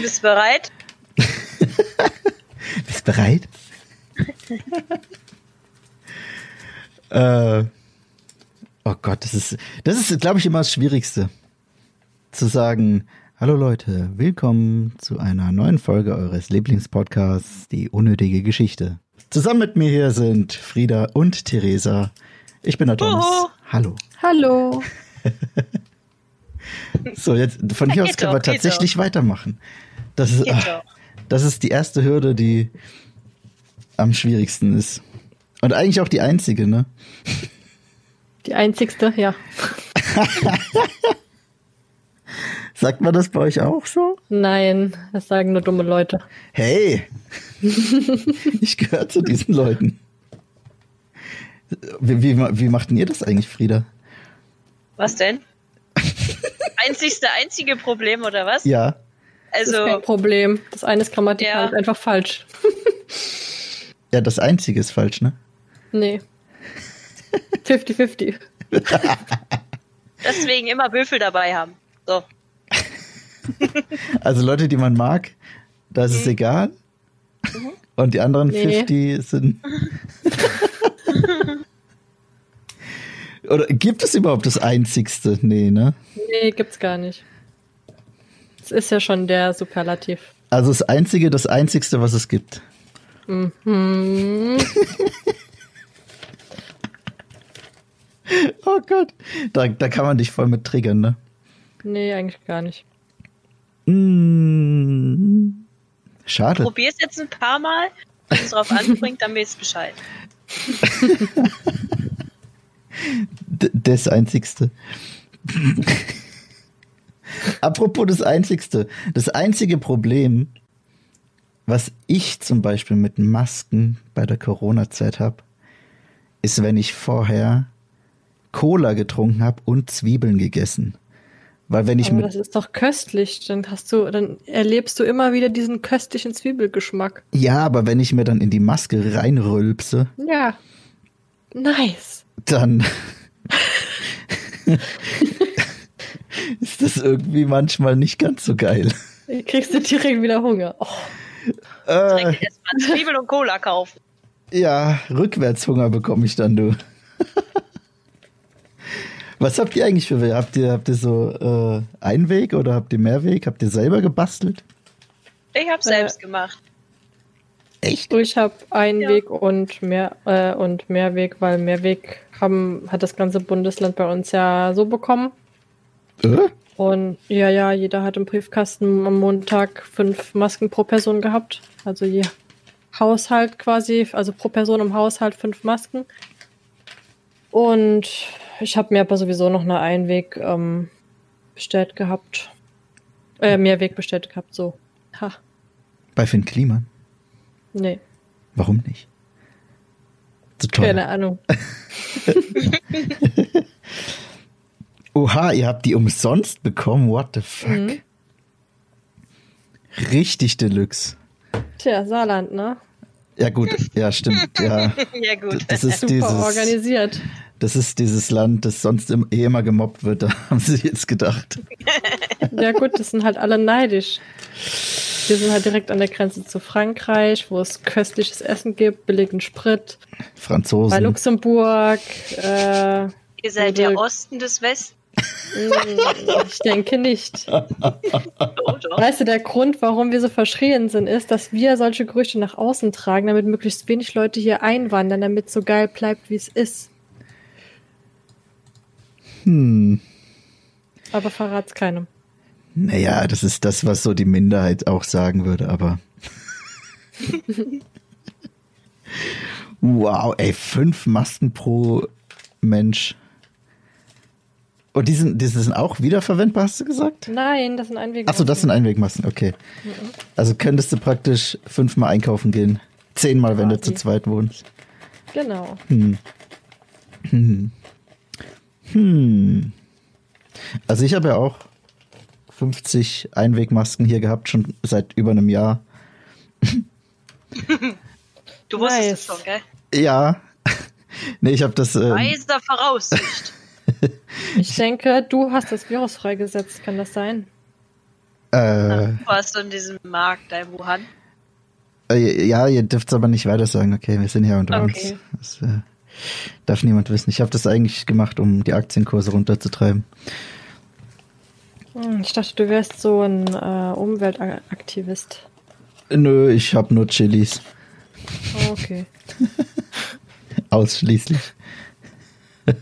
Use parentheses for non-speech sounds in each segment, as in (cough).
Bist bereit? (laughs) Bist bereit? (laughs) äh, oh Gott, das ist, das ist, glaube ich, immer das Schwierigste. Zu sagen, hallo Leute, willkommen zu einer neuen Folge eures Lieblingspodcasts, die unnötige Geschichte. Zusammen mit mir hier sind Frieda und Theresa. Ich bin Adonis. Uhu. Hallo. Hallo. (laughs) So, jetzt von hier (laughs) aus können wir tatsächlich weitermachen. Das ist, ach, doch. das ist die erste Hürde, die am schwierigsten ist. Und eigentlich auch die einzige, ne? Die einzigste, ja. (laughs) Sagt man das bei euch auch so? Nein, das sagen nur dumme Leute. Hey! (laughs) ich gehöre zu diesen Leuten. Wie, wie, wie macht denn ihr das eigentlich, Frieda? Was denn? Einzigste, einzige Problem oder was? Ja. Das ist Also, kein Problem. Das eine ist grammatikal Ja. einfach falsch. Ja, das einzige ist falsch, ne? Nee. 50-50. (laughs) deswegen immer Würfel dabei haben. So. Also Leute, die man mag, da ist es egal. Und die anderen Mhm. Nee. 50 sind. (laughs) Oder gibt es überhaupt das einzigste? Nee, ne? Nee, gibt's gar nicht. Das ist ja schon der Superlativ. Also das einzige, das einzigste, was es gibt. Hm. (laughs) Oh Gott. Da, da kann man dich voll mit triggern, ne? Nee, eigentlich gar nicht. Mm. Schade. Probier's jetzt ein paar Mal. Wenn es drauf anspringt, dann weißt du Bescheid. (laughs) Das einzigste. Apropos das einzigste. Das einzige Problem, was ich zum Beispiel mit Masken bei der Corona-Zeit habe, ist, wenn ich vorher Cola getrunken habe und Zwiebeln gegessen. Weil wenn ich Aber das ist doch köstlich. Dann hast du, dann erlebst du immer wieder diesen köstlichen Zwiebelgeschmack. ja, aber wenn ich mir dann in die Maske reinrülpse, Ja. Nice. Dann (laughs) ist das irgendwie manchmal nicht ganz so geil. Kriegst du direkt wieder Hunger. Oh. Äh, erstmal Zwiebel und Cola kaufen. Ja, Rückwärtshunger bekomme ich dann, du. Was habt ihr eigentlich für Wege? Habt ihr, habt ihr so äh, Einweg oder habt ihr Mehrweg? Habt ihr selber gebastelt? Ich hab's Äh. selbst gemacht. Echt? Ich habe Einweg Ja. und mehr äh, und Mehrweg, weil Mehrweg haben, hat das ganze Bundesland bei uns ja so bekommen. Äh? Und ja, ja, jeder hat im Briefkasten am Montag fünf Masken pro Person gehabt. Also je Haushalt quasi, also pro Person im Haushalt fünf Masken. Und ich habe mir aber sowieso noch eine Einweg ähm, bestellt gehabt. Äh, Mehrweg bestellt gehabt, so. Ha, Bei Finn Kliman? Nee, Warum nicht? Zu teuer. keine Ahnung. (laughs) Oha, ihr habt die umsonst bekommen? What the fuck? Mhm. Richtig Deluxe. Tja, Saarland, ne? Ja gut, ja stimmt. Ja, (laughs) Ja, gut. das ist Super dieses, organisiert. das ist dieses Land, das sonst im, eh immer gemobbt wird. (laughs) Da haben sie jetzt gedacht. Ja gut, das sind halt alle neidisch. Wir sind halt direkt an der Grenze zu Frankreich, wo es köstliches Essen gibt, billigen Sprit. Bei Franzosen. Luxemburg, äh, Ihr seid der Osten des Westen. mh, ich denke nicht. (laughs) Oh. Weißt du, der Grund, warum wir so verschrien sind, ist, dass wir solche Gerüchte nach außen tragen, damit möglichst wenig Leute hier einwandern, damit es so geil bleibt, wie es ist. Hm. Aber verrat's keinem. Naja, das ist das, was so die Minderheit auch sagen würde, aber. (laughs) wow, ey, fünf Masken pro Mensch. Und die sind, die sind auch wiederverwendbar, hast du gesagt? Nein, das sind Einwege. Achso, das sind Einwegmasken, okay. Also könntest du praktisch fünfmal einkaufen gehen. Zehnmal, wenn du zu zweit wohnst. Genau. Hm. Also ich habe ja auch 50 Einwegmasken hier gehabt, schon seit über einem Jahr. Du wusstest Nice. es schon, gell? Ja. (laughs) nee, ich habe das. Ähm, Weiser Voraussicht. (laughs) Ich denke, du hast das Virus freigesetzt, kann das sein? Äh, Warst du in diesem Markt da in Wuhan? äh, ja, ihr dürft es aber nicht weiter sagen. Okay, wir sind hier unter Okay. uns. Das äh, darf niemand wissen. Ich habe das eigentlich gemacht, um die Aktienkurse runterzutreiben. Hm, Ich dachte, du wärst so ein äh, Umweltaktivist. Nö, ich habe nur Chilis. Oh, okay. (laughs) Ausschließlich. (laughs)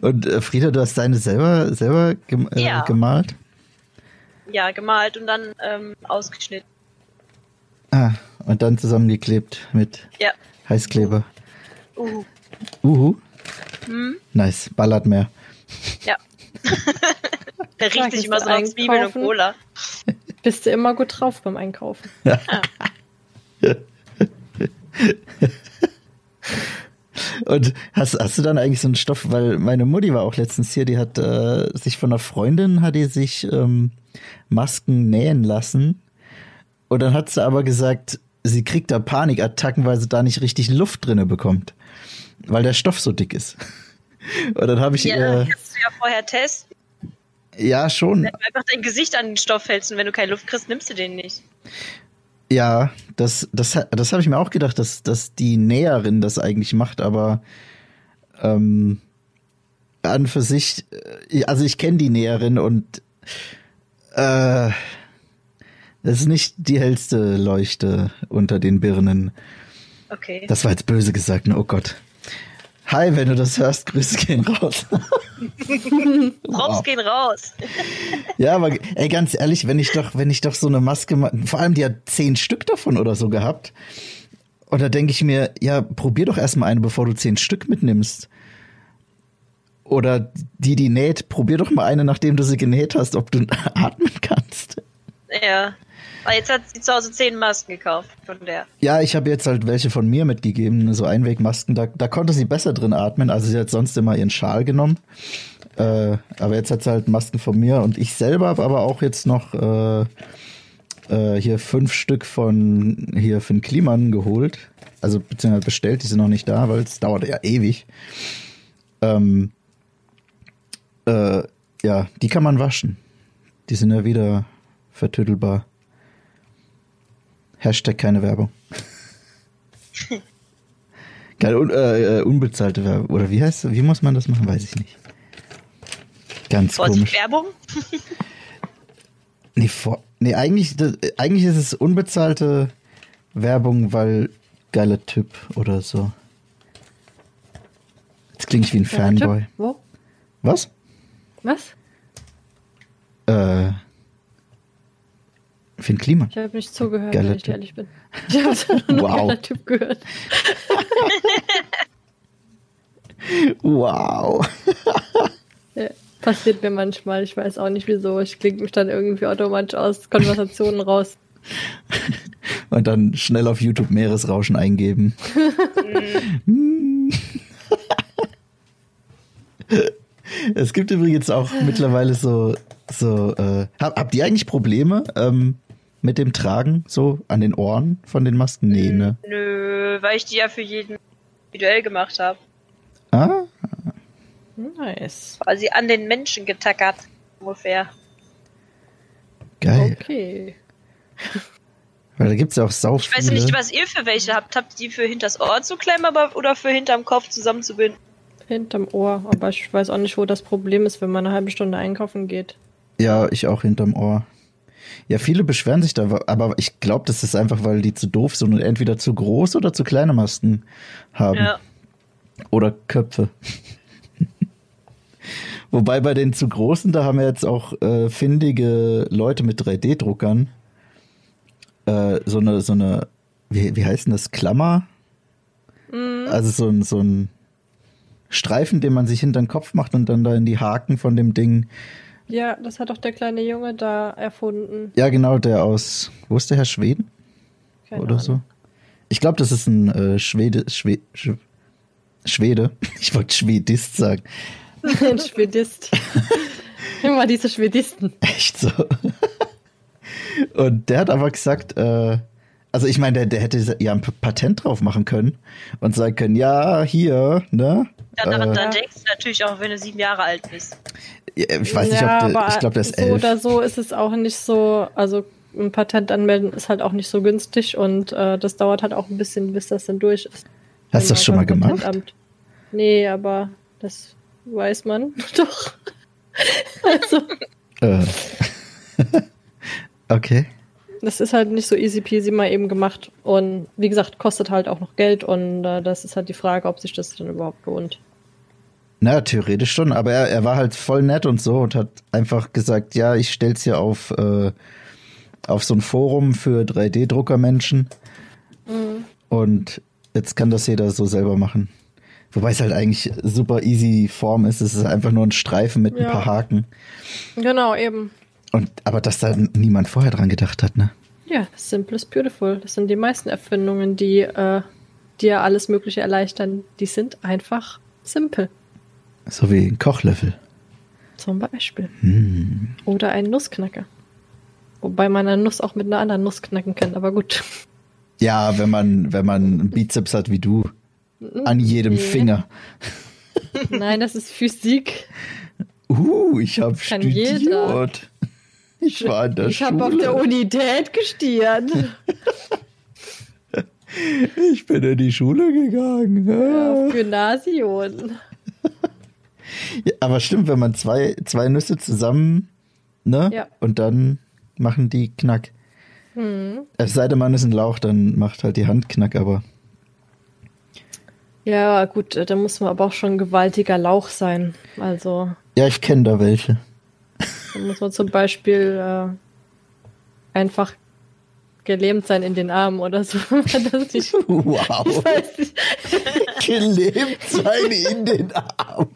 Und äh, Frieda, du hast deine selber, selber gem äh, Ja. gemalt? Ja, gemalt und dann ähm, ausgeschnitten. Ah, und dann zusammengeklebt mit Ja. Heißkleber. Uh, Uhu. hm, Nice, ballert mehr. ja. (laughs) Der riecht sich immer so nach Zwiebeln und einkaufen? Cola. Bist du immer gut drauf beim Einkaufen? (laughs) Und hast, hast du dann eigentlich so einen Stoff, weil meine Mutti war auch letztens hier, die hat äh, sich von einer Freundin, hat die sich ähm, Masken nähen lassen. Und dann hat sie aber gesagt, sie kriegt da Panikattacken, weil sie da nicht richtig Luft drinne bekommt. Weil der Stoff so dick ist. (laughs) Und dann habe ich Ja, ihr, kannst du ja vorher testen. Ja schon, Wenn du einfach dein Gesicht an den Stoff hältst und wenn du keine Luft kriegst, nimmst du den nicht. Ja, das, das, das habe ich mir auch gedacht, dass, dass die Näherin das eigentlich macht, aber ähm, an für sich, äh, also ich kenne die Näherin und äh, das ist nicht die hellste Leuchte unter den Birnen. Okay. Das war jetzt böse gesagt, ne? Oh Gott. Hi, wenn du das hörst, Grüße gehen raus. (laughs) Props gehen raus. Ja, aber ey, ganz ehrlich, wenn ich doch, wenn ich doch so eine Maske, ma- vor allem die hat zehn Stück davon oder so gehabt. Und da denke ich mir, ja, probier doch erstmal eine, bevor du zehn Stück mitnimmst. Oder die, die näht, probier doch mal eine, nachdem du sie genäht hast, ob du (laughs) atmen kannst. Ja. Aber jetzt hat sie zu Hause zehn Masken gekauft von der. Ja, ich habe jetzt halt welche von mir mitgegeben, so Einwegmasken. Da, da konnte sie besser drin atmen. Also sie hat sonst immer ihren Schal genommen. Äh, aber jetzt hat sie halt Masken von mir und ich selber habe aber auch jetzt noch äh, äh, hier fünf Stück von hier für den Kliman geholt. Also beziehungsweise bestellt, die sind noch nicht da, weil es dauert ja ewig. Ähm, äh, ja, die kann man waschen. Die sind ja wieder vertüttelbar. Hashtag keine Werbung. keine un äh, äh, unbezahlte Werbung. Oder wie heißt Wie muss man das machen? Weiß ich nicht. Ganz Vorsicht, komisch. Werbung? Nee, vor, nee eigentlich, das, eigentlich ist es unbezahlte Werbung, weil geiler Typ oder so. Jetzt klinge ich wie ein Fanboy. Wo? Was? Was? Äh. Finn Kliman. Ich habe nicht zugehört, Geiler wenn ich Typ. ehrlich bin. Ich habe nur Wow. wow. geiler Typ gehört. (laughs) Wow. (laughs) Ja, passiert mir manchmal. Ich weiß auch nicht wieso. Ich klinge mich dann irgendwie automatisch aus Konversationen raus. Und dann schnell auf YouTube Meeresrauschen eingeben. (laughs) es gibt übrigens auch mittlerweile so, so äh, hab, habt ihr eigentlich Probleme ähm, mit dem Tragen so an den Ohren von den Masken? Nee, ne? Nö, weil ich die ja für jeden individuell gemacht habe. Ah, Nice. Quasi an den Menschen getackert. Ungefähr. geil. Okay. (laughs) Weil da gibt's ja auch sau Ich weiß viele. nicht, was ihr für welche habt. Habt ihr die für hinters Ohr zu klemmen aber, oder für hinterm Kopf zusammenzubinden? Hinterm Ohr. Aber ich weiß auch nicht, wo das Problem ist, wenn man eine halbe Stunde einkaufen geht. Ja, ich auch hinterm Ohr. Ja, viele beschweren sich da, aber ich glaube, das ist einfach, weil die zu doof sind und entweder zu groß oder zu kleine Masken haben. Ja. Oder Köpfe. (laughs) Wobei bei den zu großen, da haben wir jetzt auch äh, findige Leute mit 3D-Druckern. Äh, so eine, so eine, wie, wie heißt denn das? Klammer? Also so ein, so ein Streifen, den man sich hinter den Kopf macht und dann da in die Haken von dem Ding. Ja, das hat doch der kleine Junge da erfunden. Ja, genau, der aus, wo ist der Herr Schweden? Keine oder so. Ich glaube, das ist ein äh, Schwede, Schwe, Sch- Schwede. (laughs) Ich wollte Schwedist sagen. (laughs) Ein Schwedist. (laughs) Immer diese Schwedisten. Echt so. Und der hat aber gesagt, äh, also ich meine, der, der hätte ja ein Patent drauf machen können und sagen können, ja, hier, ne? Dann, daran Äh, dann denkst du natürlich auch, wenn du sieben Jahre alt bist. Ich weiß nicht, ja, ob der, ich glaube, der ist so elf. oder so ist es auch nicht so, also ein Patent anmelden ist halt auch nicht so günstig und äh, das dauert halt auch ein bisschen, bis das dann durch ist. Hast du das schon mal gemacht? Patentamt. Nee, aber das weiß man (laughs) doch. also, Äh. (laughs) okay. das ist halt nicht so easy peasy mal eben gemacht. Und wie gesagt, kostet halt auch noch Geld und äh, das ist halt die Frage, ob sich das dann überhaupt lohnt. Na, theoretisch schon, aber er, er war halt voll nett und so und hat einfach gesagt, ja, ich stell's hier auf, äh, auf so ein Forum für 3D-Druckermenschen und jetzt kann das jeder so selber machen. Wobei es halt eigentlich super easy Form ist. Es ist einfach nur ein Streifen mit ein Ja. paar Haken. Genau, eben. Und, aber dass da niemand vorher dran gedacht hat, ne? Ja, simple is beautiful. Das sind die meisten Erfindungen, die äh, dir alles Mögliche erleichtern. Die sind einfach simpel. So wie ein Kochlöffel. Zum Beispiel. Hm. Oder ein Nussknacker. Wobei man eine Nuss auch mit einer anderen Nuss knacken kann, aber gut. Ja, wenn man, wenn man einen Bizeps hat wie du. An jedem Nee. Finger. Nein, das ist Physik. Uh, ich habe studiert. jeder. Ich war in der ich Schule. habe auf der Unität gestiert. Ich bin in die Schule gegangen. auf Ja. Gymnasium. Ja, aber stimmt, wenn man zwei, zwei Nüsse zusammen, ne? Ja. Und dann machen die Knack. Hm. Es sei denn, man ist ein Lauch, dann macht halt die Hand Knack, aber. Ja, gut, äh, da muss man aber auch schon ein gewaltiger Lauch sein. Also, Ja, ich kenne da welche. da muss man zum Beispiel äh, einfach gelähmt sein in den Armen oder so. (laughs) nicht, (laughs) Wow. (laughs) Gelebt sein in den Armen.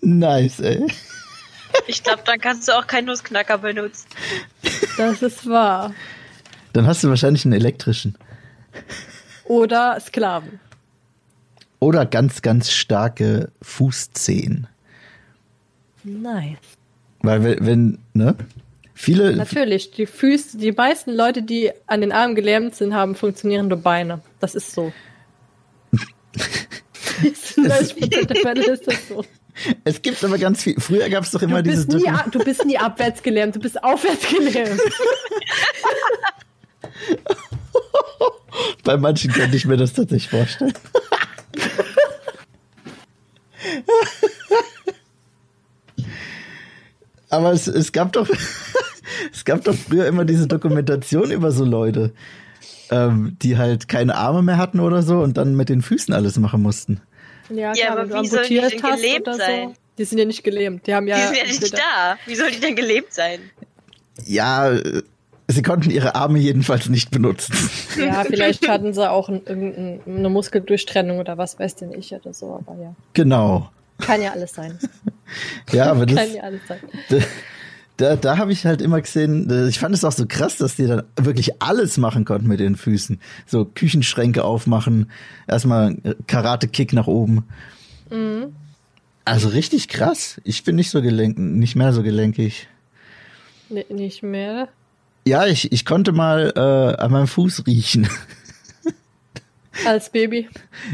Nice, ey. Ich glaube, dann kannst du auch keinen Nussknacker benutzen. Das ist wahr. Dann hast du wahrscheinlich einen elektrischen. Oder Sklaven. Oder ganz, ganz starke Fußzehen. Nice. Weil wenn- wenn, ne? Viele, Natürlich, die Füße, die meisten Leute, die an den Armen gelähmt sind, haben funktionierende Beine. Das ist so. (laughs) 90% der Fälle ist das so. (laughs) es gibt aber ganz viel. Früher gab es doch immer Du dieses nie, du bist nie abwärts gelähmt, du bist aufwärts gelähmt. (laughs) Bei manchen könnte ich mir das tatsächlich vorstellen. (laughs) Aber es, es gab doch, es gab doch früher immer diese Dokumentation über so Leute, ähm, die halt keine Arme mehr hatten oder so und dann mit den Füßen alles machen mussten. Ja, Ja, aber wie sollen die denn oder sein? So. Die sind ja nicht gelähmt. Die haben ja. Die sind ja nicht da. Wie soll die denn gelebt sein? Ja, sie konnten ihre Arme jedenfalls nicht benutzen. Ja, (laughs) vielleicht hatten sie auch ein, irgendein- eine Muskeldurchtrennung oder was weiß denn ich oder so, aber ja. Genau. Kann ja alles sein. Ja, aber (laughs) das, Kann ja alles sein. Da, da, habe ich halt immer gesehen, ich fand es auch so krass, dass die dann wirklich alles machen konnten mit den Füßen. So Küchenschränke aufmachen, erstmal Karate-Kick nach oben. Mhm. Also richtig krass. Ich bin nicht so gelenk, nicht mehr so gelenkig. Nee, nicht mehr. Ja, ich, ich konnte mal äh, an meinem Fuß riechen. (laughs) Als Baby.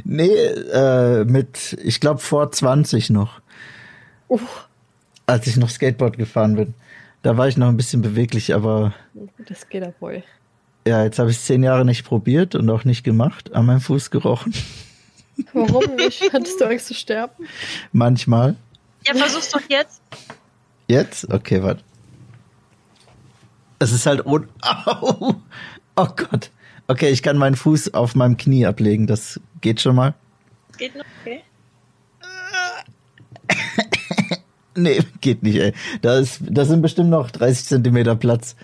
nee, äh, mit, ich glaube vor 20 noch, Uff, als ich noch Skateboard gefahren bin. Da war ich noch ein bisschen beweglich, aber das geht ab wohl. ja, jetzt habe ich zehn Jahre nicht probiert und auch nicht gemacht, an meinem Fuß gerochen. Warum (laughs) nicht? Hattest du Angst zu sterben? Manchmal. Ja, versuch's doch jetzt. Jetzt? Okay, warte. Es ist halt un... Au! Oh Gott. Okay, ich kann meinen Fuß auf meinem Knie ablegen. Das geht schon mal. Geht noch? Okay. (laughs) (laughs) Nee, geht nicht, ey. Da, ist, da sind bestimmt noch 30 Zentimeter Platz.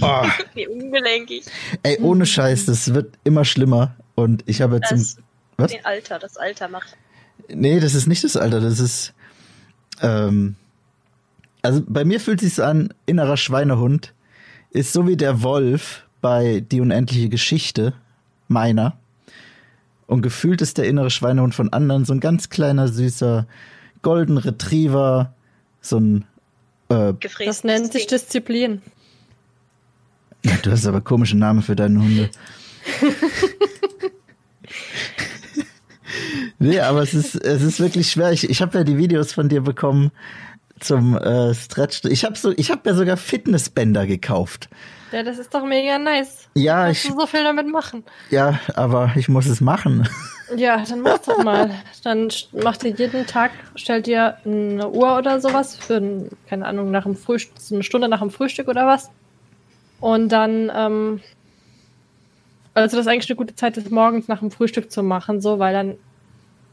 Oh, Wie ungelenkig. ey, ohne Scheiß, das wird immer schlimmer. Und ich habe jetzt... Das, Im, was? den Alter, das Alter macht. Nee, das ist nicht das Alter, das ist. Ähm, also bei mir fühlt sich's an, innerer Schweinehund ist so wie der Wolf bei Die unendliche Geschichte meiner. Und gefühlt ist der innere Schweinehund von anderen so ein ganz kleiner, süßer Golden Retriever, so ein. Äh. Das nennt sich Disziplin. du hast aber komische Namen für deine Hunde. (laughs) Nee, aber es ist, es ist wirklich schwer. Ich, ich habe ja die Videos von dir bekommen zum äh, Stretch. Ich habe so, ich habe mir sogar Fitnessbänder gekauft. Ja, das ist doch mega nice. Ja, Kannst ich, du so viel damit machen. ja, aber ich muss es machen. (laughs) Ja, dann mach doch mal. Dann sch- mach dir jeden Tag, stell dir eine Uhr oder sowas für, ein, keine Ahnung, nach dem Frühstück, eine Stunde nach dem Frühstück oder was. Und dann, ähm, also das ist eigentlich eine gute Zeit, das morgens nach dem Frühstück zu machen, so, weil dann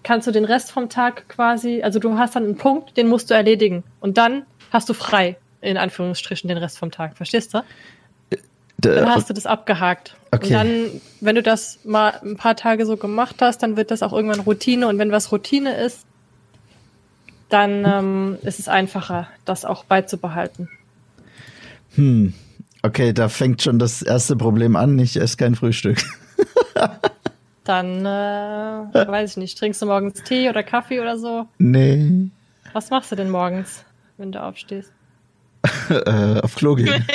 kannst du den Rest vom Tag quasi, also du hast dann einen Punkt, den musst du erledigen. Und dann hast du frei, in Anführungsstrichen, den Rest vom Tag. Verstehst du? Dann hast du das abgehakt. Okay. Und dann, wenn du das mal ein paar Tage so gemacht hast, dann wird das auch irgendwann Routine. Und wenn was Routine ist, dann ähm, ist es einfacher, das auch beizubehalten. Hm. Okay, da fängt schon das erste Problem an. Ich esse kein Frühstück. (laughs) Dann, äh, weiß ich nicht, trinkst du morgens Tee oder Kaffee oder so? Nee. Was machst du denn morgens, wenn du aufstehst? Äh, auf Klo gehen. (laughs)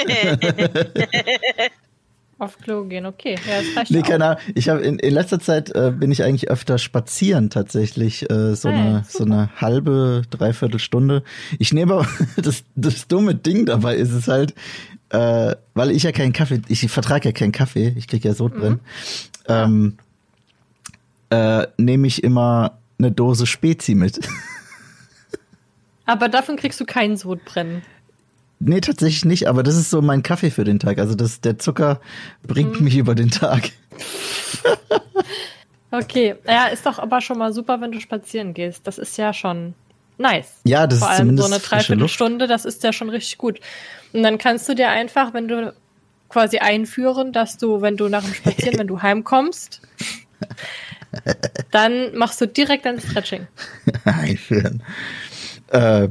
Auf Klo gehen, okay. Ja, das reicht Nee, keine Ahnung. Ich habe in, in letzter Zeit äh, bin ich eigentlich öfter spazieren tatsächlich. Äh, so, Hey, eine, so eine halbe, dreiviertel Stunde. Ich nehme aber (laughs) das, das dumme Ding dabei ist es halt, äh, weil ich ja keinen Kaffee, ich vertrage ja keinen Kaffee, ich krieg ja Sodbrennen, ähm, äh, nehme ich immer eine Dose Spezi mit. (laughs) Aber davon kriegst du keinen Sodbrennen. Nee, tatsächlich nicht, aber das ist so mein Kaffee für den Tag. Also das, der Zucker bringt mich über den Tag. (laughs) Okay, ja, ist doch aber schon mal super, wenn du spazieren gehst. Das ist ja schon nice. Ja, das Vor ist allem zumindest so eine. Dreiviertelstunde, das ist ja schon richtig gut. Und dann kannst du dir einfach, wenn du quasi einführen, dass du, wenn du nach dem Spazieren, (laughs) wenn du heimkommst, dann machst du direkt ein Stretching. (laughs) Einführen. Äh,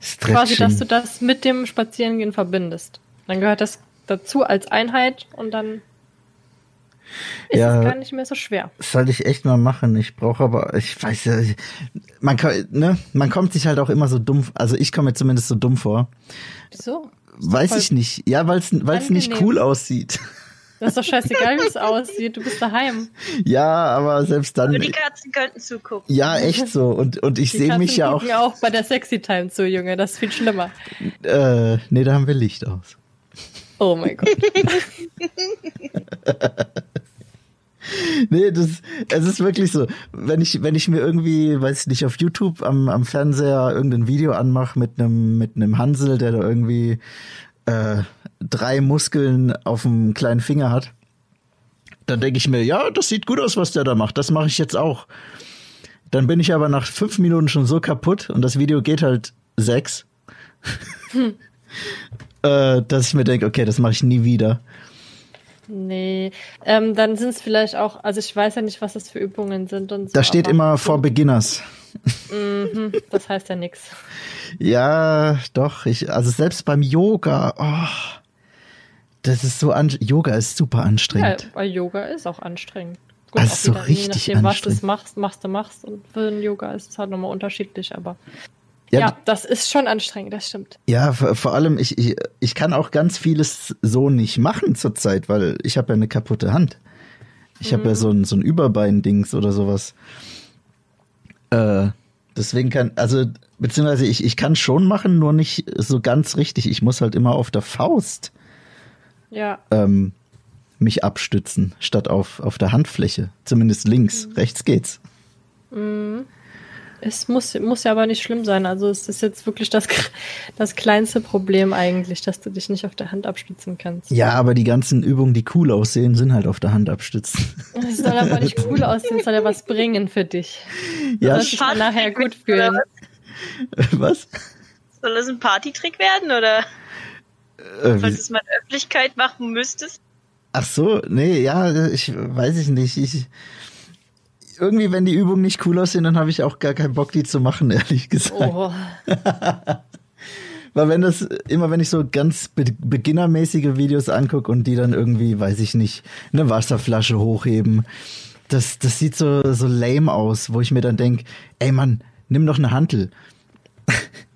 Stretching. Quasi, dass du das mit dem Spazierengehen verbindest. Dann gehört das dazu als Einheit und dann ist Ja. es gar nicht mehr so schwer. Das sollte ich echt mal machen. Ich brauche aber, ich weiß ja, man, kann, ne, man kommt sich halt auch immer so dumm, also ich komme mir zumindest so dumm vor. Wieso? Weiß ich nicht. Ja, weil es nicht cool aussieht. Das ist doch scheißegal, wie es (laughs) aussieht. Du bist daheim. Ja, aber selbst dann. Nur die Katzen könnten zugucken. Ja, echt so. Und, und ich Die sehe mich ja auch. gucken auch bei der Sexy Time zu, Junge. Das ist viel schlimmer. Äh, nee, da haben wir Licht aus. Oh mein Gott. (laughs) Nee, das, es ist wirklich so. Wenn ich, wenn ich mir irgendwie, weiß ich nicht, auf YouTube am, am Fernseher irgendein Video anmache mit einem, mit einem Hansel, der da irgendwie äh, drei Muskeln auf dem kleinen Finger hat, dann denke ich mir, ja, das sieht gut aus, was der da macht. Das mache ich jetzt auch. Dann bin ich aber nach fünf Minuten schon so kaputt und das Video geht halt sechs, (laughs) äh, dass ich mir denke, okay, das mache ich nie wieder. Nee. Ähm, dann sind es vielleicht auch, also ich weiß ja nicht, was das für Übungen sind und so. Da steht immer for Beginners. Mhm, das heißt ja nichts. Ja, doch. Ich, also selbst beim Yoga, oh, das ist so an, Yoga ist super Ja, anstrengend. weil Yoga ist auch anstrengend. Gut, Also auch so wieder, richtig je nachdem, was du machst, machst du machst. Und für den Yoga ist es halt nochmal unterschiedlich, aber Ja, ja, das ist schon anstrengend, das stimmt. ja, vor, vor allem ich, ich, ich kann auch ganz vieles so nicht machen zurzeit, weil ich habe ja eine kaputte Hand. Ich habe ja so ein so ein Überbein-Dings oder sowas. Äh, deswegen kann, also beziehungsweise ich, ich kann schon machen, nur nicht so ganz richtig. Ich muss halt immer auf der Faust Ja, ähm, mich abstützen, statt auf, auf der Handfläche. Zumindest links. Rechts geht's. es muss, muss ja aber nicht schlimm sein. Also es ist jetzt wirklich das, (laughs) das kleinste Problem eigentlich, dass du dich nicht auf der Hand abstützen kannst. Ja, aber die ganzen Übungen, die cool aussehen, sind halt auf der Hand abstützen. Es soll aber nicht cool (laughs) aussehen, es soll ja was bringen für dich. Ja, dann nachher gut fühlen. was? Soll das ein Partytrick werden oder Äh, falls du es mal in der Öffentlichkeit machen müsstest? ach so, nee, ja, ich weiß ich nicht. Ich, irgendwie, wenn die Übungen nicht cool aussehen, dann habe ich auch gar keinen Bock, die zu machen, (laughs) ehrlich gesagt. Oh, (laughs) Weil wenn das, immer wenn ich so ganz be beginnermäßige Videos angucke und die dann irgendwie, weiß ich nicht, eine Wasserflasche hochheben, das, das sieht so, so lame aus, wo ich mir dann denk, ey Mann, nimm doch eine Hantel.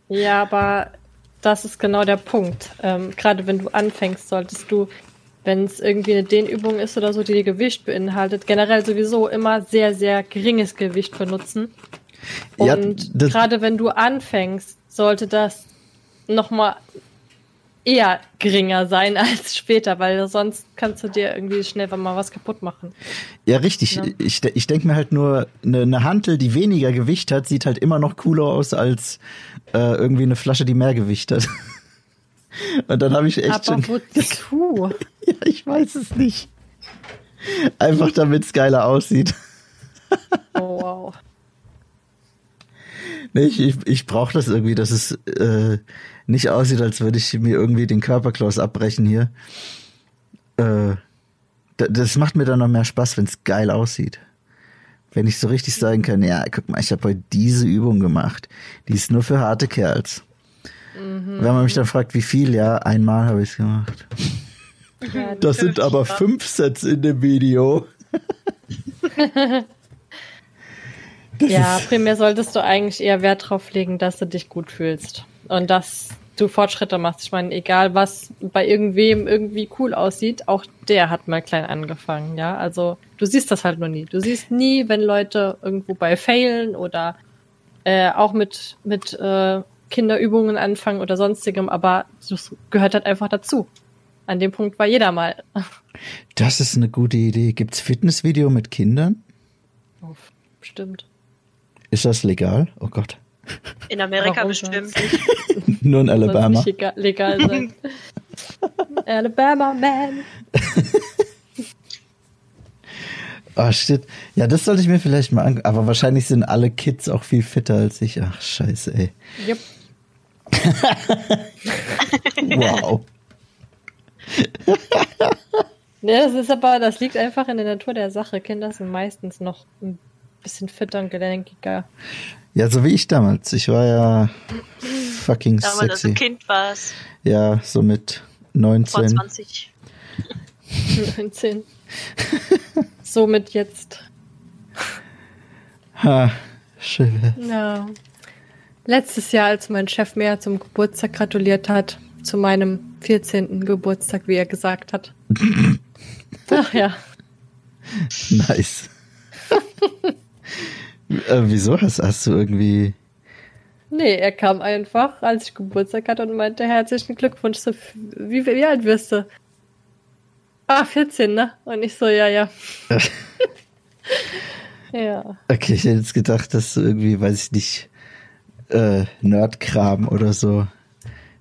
Ja, aber das ist genau der Punkt. Ähm, Gerade wenn du anfängst, solltest du wenn es irgendwie eine Dehnübung ist oder so, die Gewicht beinhaltet, generell sowieso immer sehr, sehr geringes Gewicht benutzen. Ja, Und das- gerade wenn du anfängst, sollte das nochmal eher geringer sein (laughs) als später, weil sonst kannst du dir irgendwie schnell mal was kaputt machen. Ja, richtig. Ja. Ich, ich denke mir halt nur, eine, eine Hantel, die weniger Gewicht hat, sieht halt immer noch cooler aus als äh, irgendwie eine Flasche, die mehr Gewicht hat. (laughs) Und dann habe ich echt Aber schon. wozu? (laughs) Ja, ich weiß es nicht. Einfach damit es geiler aussieht. Oh, wow. Nee, ich ich, ich brauche das irgendwie, dass es äh, nicht aussieht, als würde ich mir irgendwie den Körperklaus abbrechen hier. Äh, da- das macht mir dann noch mehr Spaß, wenn es geil aussieht. Wenn ich so richtig sagen kann, ja, guck mal, ich habe heute diese Übung gemacht. Die ist nur für harte Kerls. Wenn man mich dann fragt, wie viel, ja, einmal habe ich es gemacht. Ja, Das sind aber fünf Sets in dem Video. Das Ja, primär solltest du eigentlich eher Wert drauf legen, dass du dich gut fühlst. Und dass du Fortschritte machst. Ich meine, egal was bei irgendwem irgendwie cool aussieht, auch der hat mal klein angefangen, ja. Also du siehst das halt nur nie. Du siehst nie, wenn Leute irgendwo bei failen oder äh, auch mit, mit äh, Kinderübungen anfangen oder sonstigem, aber das gehört halt einfach dazu. An dem Punkt war jeder mal. (laughs) das ist eine gute Idee. Gibt's Fitnessvideo mit Kindern? Oh, Stimmt. Ist das legal? Oh Gott. In Amerika Warum bestimmt. (laughs) Nur in Alabama. nicht legal, legal sein. (laughs) Alabama, man. Ah, (laughs) shit. Ja, das sollte ich mir vielleicht mal an. Aber wahrscheinlich sind alle Kids auch viel fitter als ich. Ach, scheiße, ey. Jupp. Wow. Ja, das ist aber, das liegt einfach in der Natur der Sache. Kinder sind meistens noch ein bisschen fitter und gelenkiger. Ja, so wie ich damals. Ich war ja fucking Damals, als du sexy. Kind warst, Ja, so mit vor 19. 20. 19. Somit jetzt. Ha, schön. Ja. Letztes Jahr, als mein Chef mir zum Geburtstag gratuliert hat, zu meinem 14. Geburtstag, wie er gesagt hat. (laughs) Ach ja. Nice. (laughs) äh, wieso hast, hast du irgendwie. Nee, er kam einfach, als ich Geburtstag hatte und meinte, herzlichen Glückwunsch. So, wie, wie alt wirst du? Ah, 14, ne? Und ich so, ja, ja. (laughs) ja. Okay, ich hätte jetzt gedacht, dass du irgendwie, weiß ich nicht, äh, Nerdkram oder so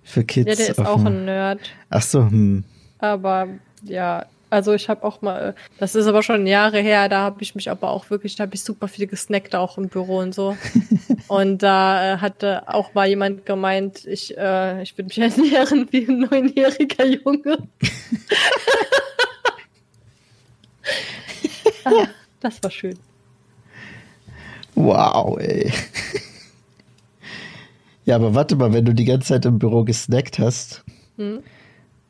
für Kids. Ja, der ist auch ein Nerd. Ach so, hm. Aber ja, also ich habe auch mal, das ist aber schon Jahre her, da habe ich mich aber auch wirklich, da habe ich super viel gesnackt auch im Büro und so. (laughs) und da äh, hatte auch mal jemand gemeint, ich, äh, ich würde mich (laughs) ernähren wie ein neunjähriger Junge. (laughs) ah, das war schön. Wow, ey. Ja, aber warte mal, wenn du die ganze Zeit im Büro gesnackt hast, Hm?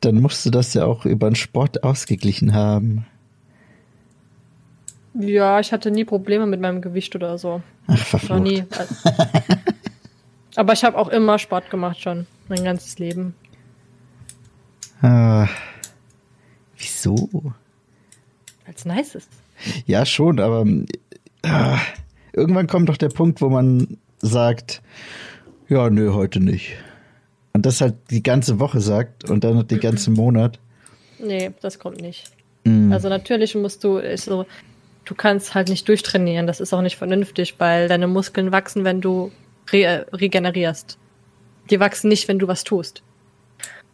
Dann musst du das ja auch über den Sport ausgeglichen haben. Ja, ich hatte nie Probleme mit meinem Gewicht oder so. Ach, Noch verflucht. nie. (laughs) Aber ich habe auch immer Sport gemacht schon, mein ganzes Leben. Ah, wieso? Weil es nice ist. Ja, schon, aber ah, irgendwann kommt doch der Punkt, wo man sagt, ja, nö, heute nicht. Und das halt die ganze Woche sagt und dann den ganzen Monat. Nee, das kommt nicht. Mm. Also natürlich musst du so, du kannst halt nicht durchtrainieren. Das ist auch nicht vernünftig, weil deine Muskeln wachsen, wenn du re regenerierst. Die wachsen nicht, wenn du was tust.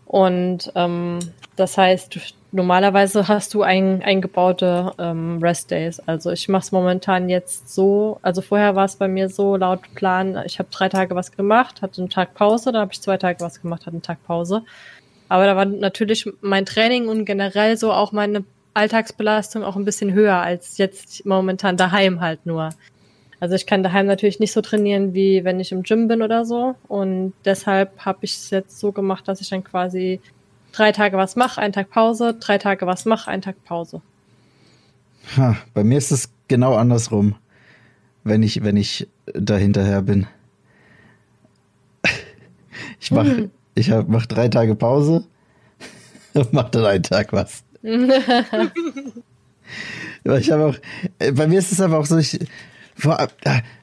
Und ähm, das heißt, du- normalerweise hast du ein, eingebaute ähm, Rest Days. Also ich mache es momentan jetzt so, also vorher war es bei mir so, laut Plan, ich habe drei Tage was gemacht, hatte einen Tag Pause, dann habe ich zwei Tage was gemacht, hatte einen Tag Pause. Aber da war natürlich mein Training und generell so auch meine Alltagsbelastung auch ein bisschen höher als jetzt momentan daheim halt nur. Also ich kann daheim natürlich nicht so trainieren, wie wenn ich im Gym bin oder so. Und deshalb habe ich es jetzt so gemacht, dass ich dann quasi drei Tage was mache, einen Tag Pause, drei Tage was mache, einen Tag Pause. Ha, bei mir ist es genau andersrum, wenn ich, wenn ich da hinterher bin. (laughs) Ich mache ich hab, mach drei Tage Pause und (laughs) mach dann einen Tag was. (laughs) Aber ich habe auch, äh, bei mir ist es aber auch so, ich, äh,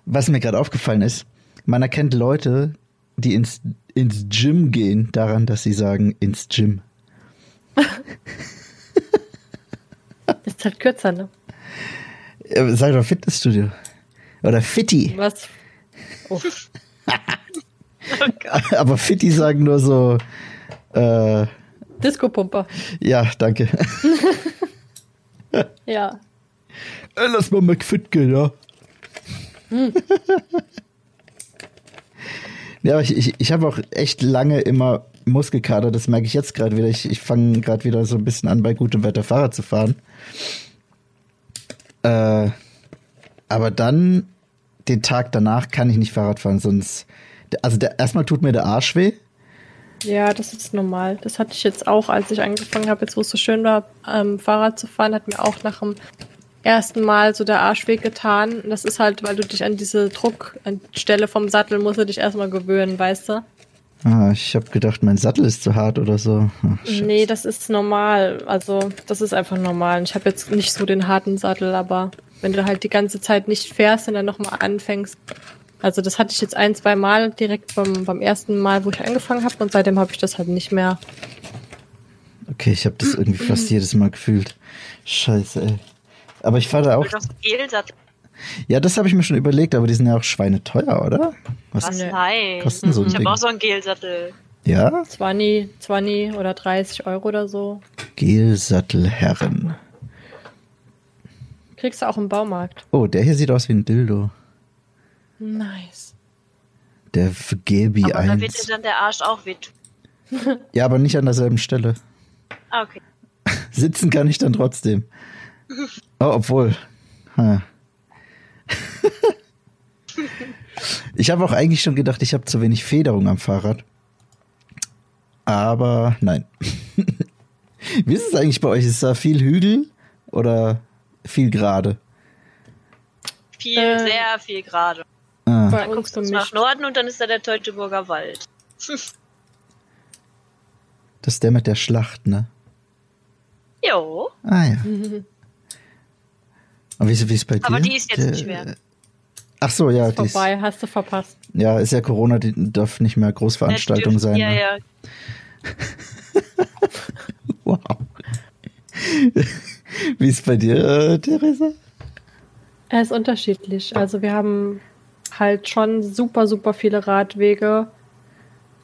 was mir gerade aufgefallen ist, man erkennt Leute, die ins, ins Gym gehen, daran, dass sie sagen, ins Gym. (laughs) ist halt kürzer, ne? Äh, Sag doch Fitnessstudio. Oder Fitti. Was? Oh. Oh. (laughs) (laughs) Aber Fitti sagen nur so, äh, Disco-Pumper. ja, danke. Ja. Äh, Lass mal McFit gehen, ja. Ja, aber ich, ich, ich habe auch echt lange immer Muskelkater, das merke ich jetzt gerade wieder. Ich, ich fange gerade wieder so ein bisschen an, bei gutem Wetter Fahrrad zu fahren. Äh, aber dann, den Tag danach, kann ich nicht Fahrrad fahren, sonst. Also der, erstmal tut mir der Arsch weh. Ja, das ist normal. Das hatte ich jetzt auch, als ich angefangen habe, jetzt wo es so schön war, ähm, Fahrrad zu fahren, hat mir auch nach dem ersten Mal so der Arsch wehgetan. Das ist halt, weil du dich an diese Druckstelle vom Sattel musst du dich erstmal gewöhnen, weißt du? Ah, ich habe gedacht, mein Sattel ist zu hart oder so. Ach. Nee, das ist normal. Also, das ist einfach normal. Ich habe jetzt nicht so den harten Sattel, aber wenn du halt die ganze Zeit nicht fährst und dann nochmal anfängst. Also, das hatte ich jetzt ein, zwei Mal direkt beim, beim ersten Mal, wo ich angefangen habe. Und seitdem habe ich das halt nicht mehr. Okay, ich habe das irgendwie fast jedes Mal gefühlt. Scheiße, ey. Aber ich fahre da auch. Ja, das habe ich mir schon überlegt, aber die sind ja auch schweineteuer, oder? Was? Was? Nein. Kosten so ein ich habe auch so einen Gelsattel. Ja? 20, 20 oder 30 Euro oder so. Gelsattelherren. Kriegst du auch im Baumarkt. Oh, der hier sieht aus wie ein Dildo. Nice. Der Gelbi Aber da wird dir 1. dann der Arsch auch wehtun. Ja, aber nicht an derselben Stelle. Ah, okay. (laughs) Sitzen kann ich dann trotzdem. Oh, obwohl. Ha. (laughs) Ich habe auch eigentlich schon gedacht, ich habe zu wenig Federung am Fahrrad. Aber nein. (laughs) Wie ist es eigentlich bei euch? Ist da viel Hügel oder viel gerade? Viel, Äh. sehr viel gerade. Ah, Dann uns guckst du nach Norden und dann ist da der Teutoburger Wald. das ist der mit der Schlacht, ne? Jo, Ah ja. (laughs) Aber wie ist, wie ist bei dir? aber die ist jetzt nicht mehr. Ach so, ja, die ist, Vorbei, hast du verpasst. ja, ist ja Corona, die darf nicht mehr Großveranstaltung sein. Ja, ne? ja. (laughs) Wow. Wie ist bei dir, äh, Theresa? Er ist unterschiedlich. Also wir haben halt schon super, super viele Radwege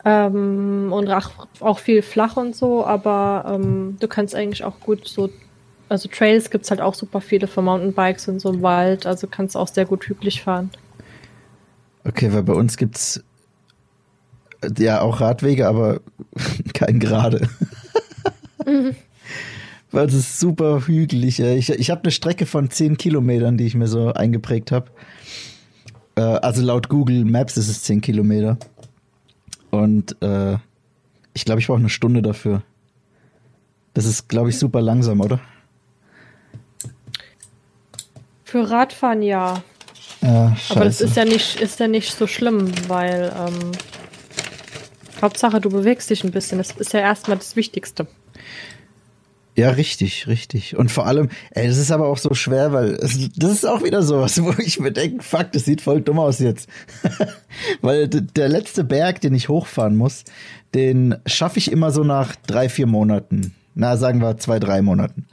ähm, und auch, auch viel flach und so, aber ähm, du kannst eigentlich auch gut so, also Trails gibt's halt auch super viele für Mountainbikes und so im Wald, also kannst auch sehr gut hügelig fahren. Okay, weil bei uns gibt's äh, ja auch Radwege, aber (laughs) kein gerade. (laughs) weil es ist super hügelig. Ich, ich habe eine Strecke von 10 Kilometern, die ich mir so eingeprägt habe. Äh, also laut Google Maps ist es 10 Kilometer. Und äh, ich glaube, ich brauche eine Stunde dafür. Das ist, glaube ich, super langsam, oder? Für Radfahren ja, Ja, aber das ist ja nicht, ist ja nicht so schlimm, weil ähm, Hauptsache du bewegst dich ein bisschen. Das ist ja erstmal das Wichtigste. Ja, richtig, richtig. Und vor allem, ey, das ist aber auch so schwer, weil es, das ist auch wieder sowas, (laughs) wo ich mir denke, fuck, das sieht voll dumm aus jetzt. (laughs) weil der letzte Berg, den ich hochfahren muss, den schaffe ich immer so nach drei, vier Monaten. Na, sagen wir zwei, drei Monaten,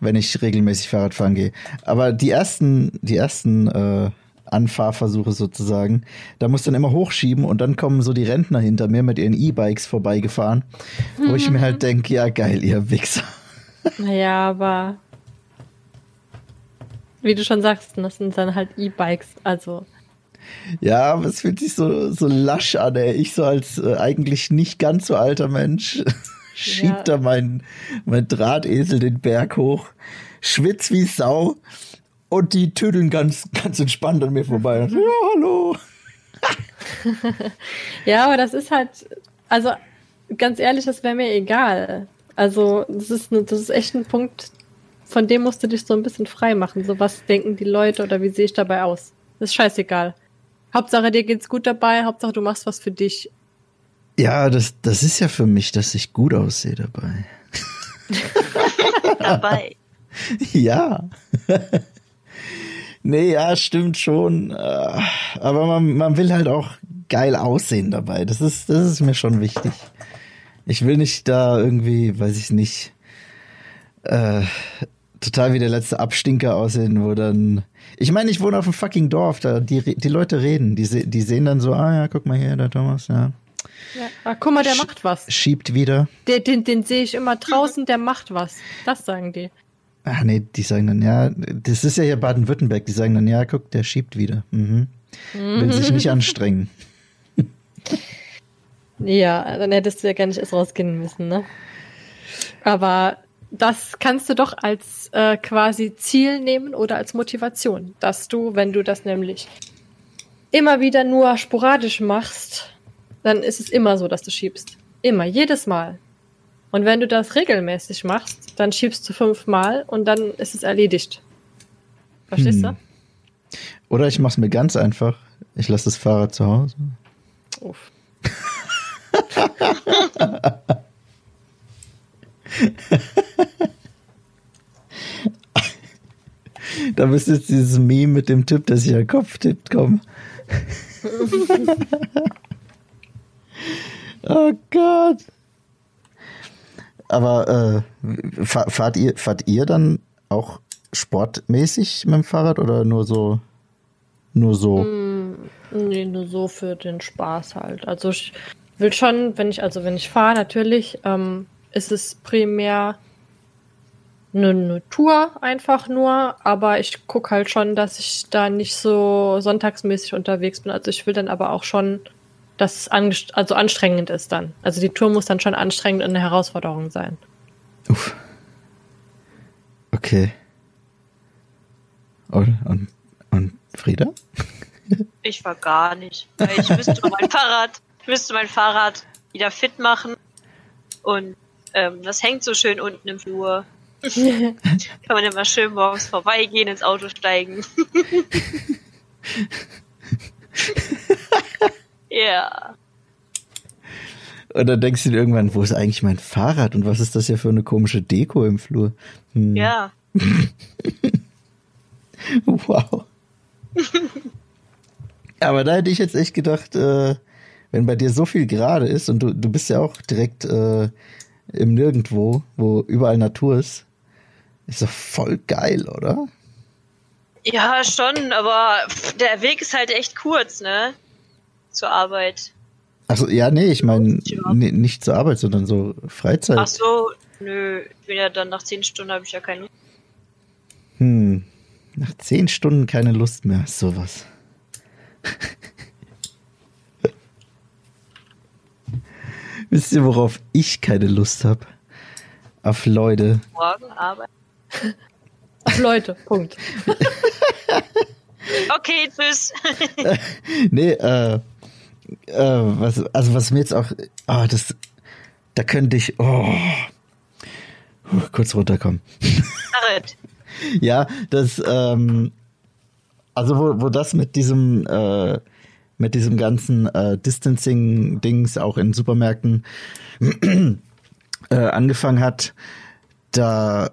wenn ich regelmäßig Fahrrad fahren gehe. Aber die ersten, die ersten äh, Anfahrversuche sozusagen, da muss dann immer hochschieben und dann kommen so die Rentner hinter mir mit ihren E-Bikes vorbeigefahren, wo ich mir halt denke, ja geil, ihr Wichser. (laughs) Naja, aber wie du schon sagst, das sind dann halt E-Bikes. Also, Ja, aber es fühlt sich so, so lasch an, ey. Ich so als äh, eigentlich nicht ganz so alter Mensch (laughs) schieb Ja. da mein, mein Drahtesel den Berg hoch, schwitz wie Sau und die tüdeln ganz, ganz entspannt an mir vorbei. Und (laughs) ja, hallo. ja, aber das ist halt, also ganz ehrlich, das wäre mir egal. Also, das ist, ne, das ist echt ein Punkt, von dem musst du dich so ein bisschen frei machen. So, was denken die Leute oder wie sehe ich dabei aus? Das ist scheißegal. Hauptsache, dir geht's gut dabei, Hauptsache, du machst was für dich. Ja, das, das ist ja für mich, dass ich gut aussehe dabei. (laughs) dabei. Ja. nee, ja, stimmt schon. Äh, Aber man, man will halt auch geil aussehen dabei. Das ist, das ist mir schon wichtig. Ich will nicht da irgendwie, weiß ich nicht, äh, total wie der letzte Abstinker aussehen, wo dann. Ich meine, ich wohne auf einem fucking Dorf, da die, die Leute reden. Die, die sehen dann so, ah ja, guck mal hier, der Thomas, ja. Ja. Ah, guck mal, der macht was. Schiebt wieder. Den, den, den sehe ich immer draußen, der macht was. Das sagen die. Ach nee, die sagen dann, ja, das ist ja hier Baden-Württemberg, die sagen dann, ja, guck, der schiebt wieder. Mhm. Will sich nicht (laughs) anstrengen. Ja, dann hättest du ja gar nicht erst rausgehen müssen, ne? Aber das kannst du doch als äh, quasi Ziel nehmen oder als Motivation, dass du, wenn du das nämlich immer wieder nur sporadisch machst, dann ist es immer so, dass du schiebst. Immer, jedes Mal. Und wenn du das regelmäßig machst, dann schiebst du fünfmal und dann ist es erledigt. Verstehst Hm. Oder ich mach's mir ganz einfach. Ich lasse das Fahrrad zu Hause. (laughs) du? Uff. Da müsste jetzt dieses Meme mit dem Tipp, der sich an den Kopf tippt, kommen. (laughs) oh Gott. Aber äh, fahr, fahrt, ihr, fahrt ihr dann auch sportmäßig mit dem Fahrrad oder nur so? Nur so? Nee, nur so für den Spaß halt. Also ich will schon, wenn ich, also wenn ich fahre, natürlich, ähm, ist es primär eine, eine Tour einfach nur, aber ich gucke halt schon, dass ich da nicht so sonntagsmäßig unterwegs bin. Also ich will dann aber auch schon, dass es angest- also anstrengend ist dann. Also die Tour muss dann schon anstrengend und eine Herausforderung sein. Uff. Okay. Und, und, und Frieda? Ich war gar nicht. Weil ich müsste mein (laughs) Fahrrad, ich müsste mein Fahrrad wieder fit machen. Und ähm, das hängt so schön unten im Flur. (laughs) Kann man immer schön morgens vorbeigehen, ins Auto steigen. (laughs) Ja. Und dann denkst du dir irgendwann, wo ist eigentlich mein Fahrrad und was ist das hier für eine komische Deko im Flur? Hm. Ja. (laughs) Wow. (laughs) Aber da hätte ich jetzt echt gedacht, äh, wenn bei dir so viel gerade ist und du, du bist ja auch direkt äh, im Nirgendwo, wo überall Natur ist, ist doch voll geil, oder? Ja, schon, aber der Weg ist halt echt kurz, ne? Zur Arbeit. Also ja, nee, ich meine Ja. nee, nicht zur Arbeit, sondern so Freizeit. Ach so, nö, ich bin ja dann nach zehn Stunden habe ich ja keine Lust. Hm. Nach zehn Stunden keine Lust mehr, sowas. (laughs) Wisst ihr, worauf ich keine Lust habe? Auf Leute. Morgen Arbeit. (laughs) Auf Leute, Punkt. (laughs) Okay, tschüss. Nee, äh, äh, was, also was mir jetzt auch, ah, das, da könnte ich, oh, Puh, kurz runterkommen. (laughs) Ja, das, ähm, also wo, wo das mit diesem, äh, mit diesem ganzen äh, Distancing-Dings auch in Supermärkten äh, angefangen hat, da,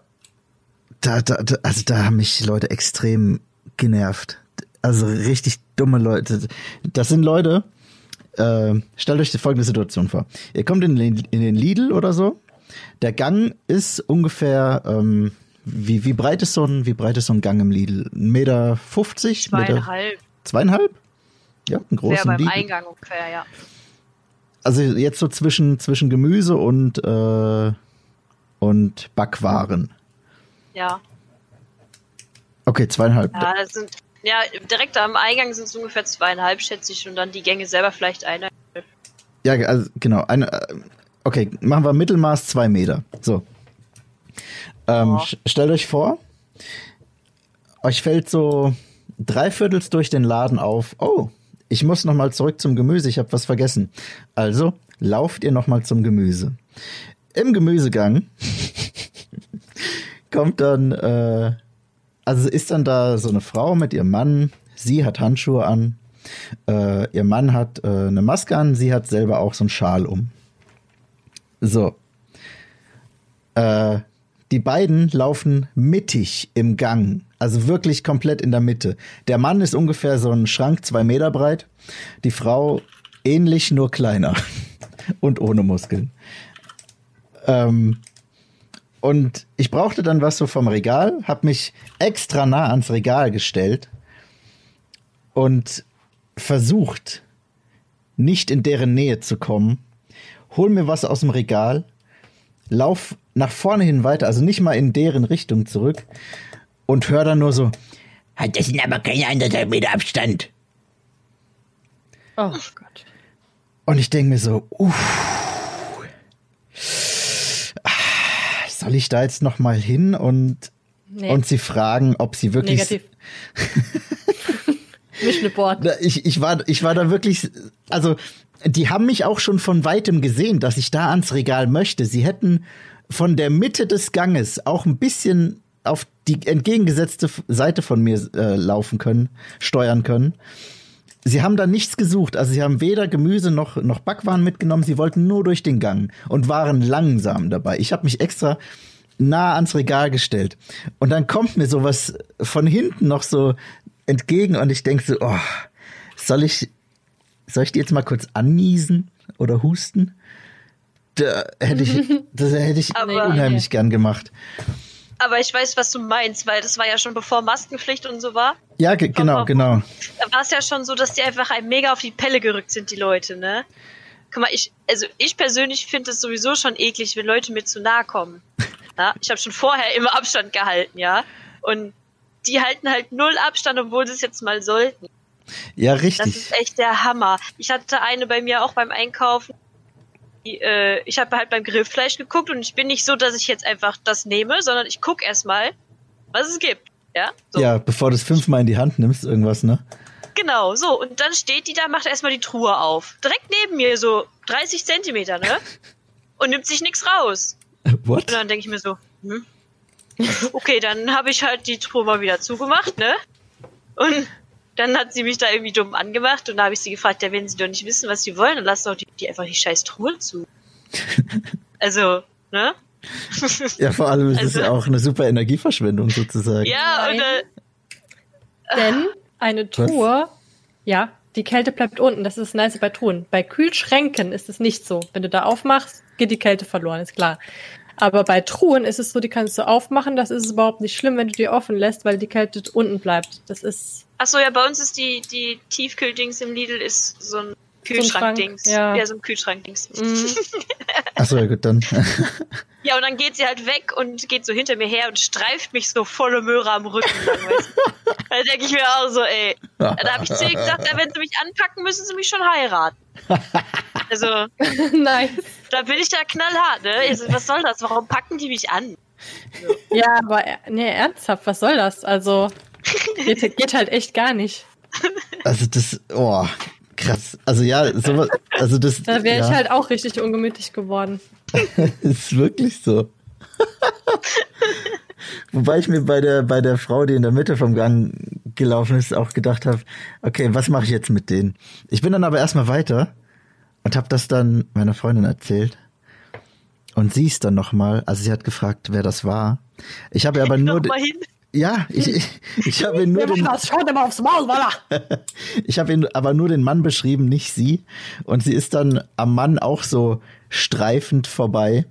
da, da, da, also da haben mich Leute extrem genervt. Also richtig dumme Leute. Das sind Leute, äh, stellt euch die folgende Situation vor. Ihr kommt in den, in den Lidl oder so. Der Gang ist ungefähr, ähm, wie, wie breit ist so ein, wie breit ist so ein Gang im Lidl? Ein Meter fünfzig? Meter, Zweieinhalb. zweieinhalb? Ja, ein Wäre großen beim Lidl. Eingang ungefähr, ja. Also jetzt so zwischen, zwischen Gemüse und, äh, und Backwaren. Ja. Okay, zweieinhalb. Ja, das sind, ja, direkt am Eingang sind es ungefähr zweieinhalb, schätze ich, und dann die Gänge selber vielleicht eine. Ja, also genau. Eine, äh, okay, machen wir Mittelmaß zwei Meter. So. Ähm, sch- Stellt euch vor, euch fällt so dreiviertels durch den Laden auf. Oh, ich muss noch mal zurück zum Gemüse. Ich habe was vergessen. Also lauft ihr noch mal zum Gemüse. Im Gemüsegang (laughs) kommt dann, äh, also ist dann da so eine Frau mit ihrem Mann. Sie hat Handschuhe an. Äh, ihr Mann hat äh, eine Maske an, sie hat selber auch so einen Schal um. So. Äh, die beiden laufen mittig im Gang, also wirklich komplett in der Mitte. Der Mann ist ungefähr so ein Schrank, zwei Meter breit. Die Frau ähnlich, nur kleiner (laughs) und ohne Muskeln. Ähm, und ich brauchte dann was so vom Regal, habe mich extra nah ans Regal gestellt und versucht, nicht in deren Nähe zu kommen. Hol mir was aus dem Regal, lauf nach vorne hin weiter, also nicht mal in deren Richtung zurück und hör dann nur so, das sind aber keine anderthalb Meter Abstand. Oh Gott. Und ich denke mir so, uff, soll ich da jetzt noch mal hin und Nee. und sie fragen, ob sie wirklich Negativ. (laughs) Mission Abort. Ich, ich, war, ich war da wirklich, also die haben mich auch schon von weitem gesehen, dass ich da ans Regal möchte. Sie hätten von der Mitte des Ganges auch ein bisschen auf die entgegengesetzte Seite von mir äh, laufen können, steuern können. Sie haben da nichts gesucht, also sie haben weder Gemüse noch, noch Backwaren mitgenommen, sie wollten nur durch den Gang und waren langsam dabei. Ich habe mich extra nah ans Regal gestellt. Und dann kommt mir sowas von hinten noch so entgegen und ich denke so, oh, soll ich, soll ich die jetzt mal kurz anniesen oder husten? Da hätte ich, (laughs) das hätte ich Aber- unheimlich gern gemacht. Aber ich weiß, was du meinst, weil das war ja schon bevor Maskenpflicht und so war. Ja, ge genau, genau. Da war es ja schon so, dass die einfach einem mega auf die Pelle gerückt sind, die Leute, ne? Guck mal, ich, also ich persönlich finde es sowieso schon eklig, wenn Leute mir zu nahe kommen. Ja? Ich habe schon vorher immer Abstand gehalten, ja. Und die halten halt null Abstand, obwohl sie es jetzt mal sollten. Ja, Das richtig. ist echt der Hammer. Ich hatte eine bei mir auch beim Einkaufen. Äh, ich habe halt beim Grillfleisch geguckt und ich bin nicht so, dass ich jetzt einfach das nehme, sondern ich gucke erstmal, was es gibt. Ja, so. Ja, bevor du es fünfmal in die Hand nimmst, irgendwas, ne? Genau, so. Und dann steht die da, macht erstmal die Truhe auf. Direkt neben mir, so 30 Zentimeter, ne? (laughs) Und nimmt sich nichts raus. What? Und dann denke ich mir so, hm? Okay, dann habe ich halt die Truhe mal wieder zugemacht, ne? Und dann hat sie mich da irgendwie dumm angemacht und da habe ich sie gefragt, ja, wenn sie doch nicht wissen, was sie wollen, dann lass doch die, die einfach die scheiß Truhe zu. (laughs) Also, ne? Ja, vor allem ist es Also- ja auch eine super Energieverschwendung sozusagen. Ja, Nein. äh, Denn eine Truhe, ja, die Kälte bleibt unten. Das ist das nice bei Truhen. Bei Kühlschränken ist es nicht so. Wenn du da aufmachst, geht die Kälte verloren, ist klar. Aber bei Truhen ist es so, die kannst du aufmachen. Das ist überhaupt nicht schlimm, wenn du die offen lässt, weil die Kälte unten bleibt. Das ist Achso, ja, bei uns ist die, die Tiefkühldings im Lidl ist so ein Kühlschrankdings. ja. ja, so ein Kühlschrankdings. (laughs) mm, Achso, ja gut, dann. Ja, und dann geht sie halt weg und geht so hinter mir her und streift mich so volle Möhre am Rücken. (laughs) Lang, weißt du? da denke ich mir auch so, ey. Da habe ich zu ihr gesagt, ja, wenn sie mich anpacken, müssen sie mich schon heiraten. (laughs) Also, nice. da bin ich ja knallhart, ne? So, was soll das? Warum packen die mich an? Ja, aber äh, nee, ernsthaft, was soll das? Also geht, geht halt echt gar nicht. Also das, oh, krass. Also ja, sowas, also das Da wäre ja, ich halt auch richtig ungemütlich geworden. (laughs) ist wirklich so. (laughs) Wobei ich mir bei der, bei der Frau, die in der Mitte vom Gang gelaufen ist, auch gedacht habe, okay, was mache ich jetzt mit denen? Ich bin dann aber erstmal weiter und habe das dann meiner Freundin erzählt. Und sie ist dann nochmal, also sie hat gefragt, wer das war. Ich habe aber (laughs) nur, mal hin. Ja, ich, ich, (laughs) ich habe nur den, das? Schaut immer aufs Maul, voilà. (laughs) Ich habe ihn aber nur den Mann beschrieben, nicht sie. Und sie ist dann am Mann auch so streifend vorbei.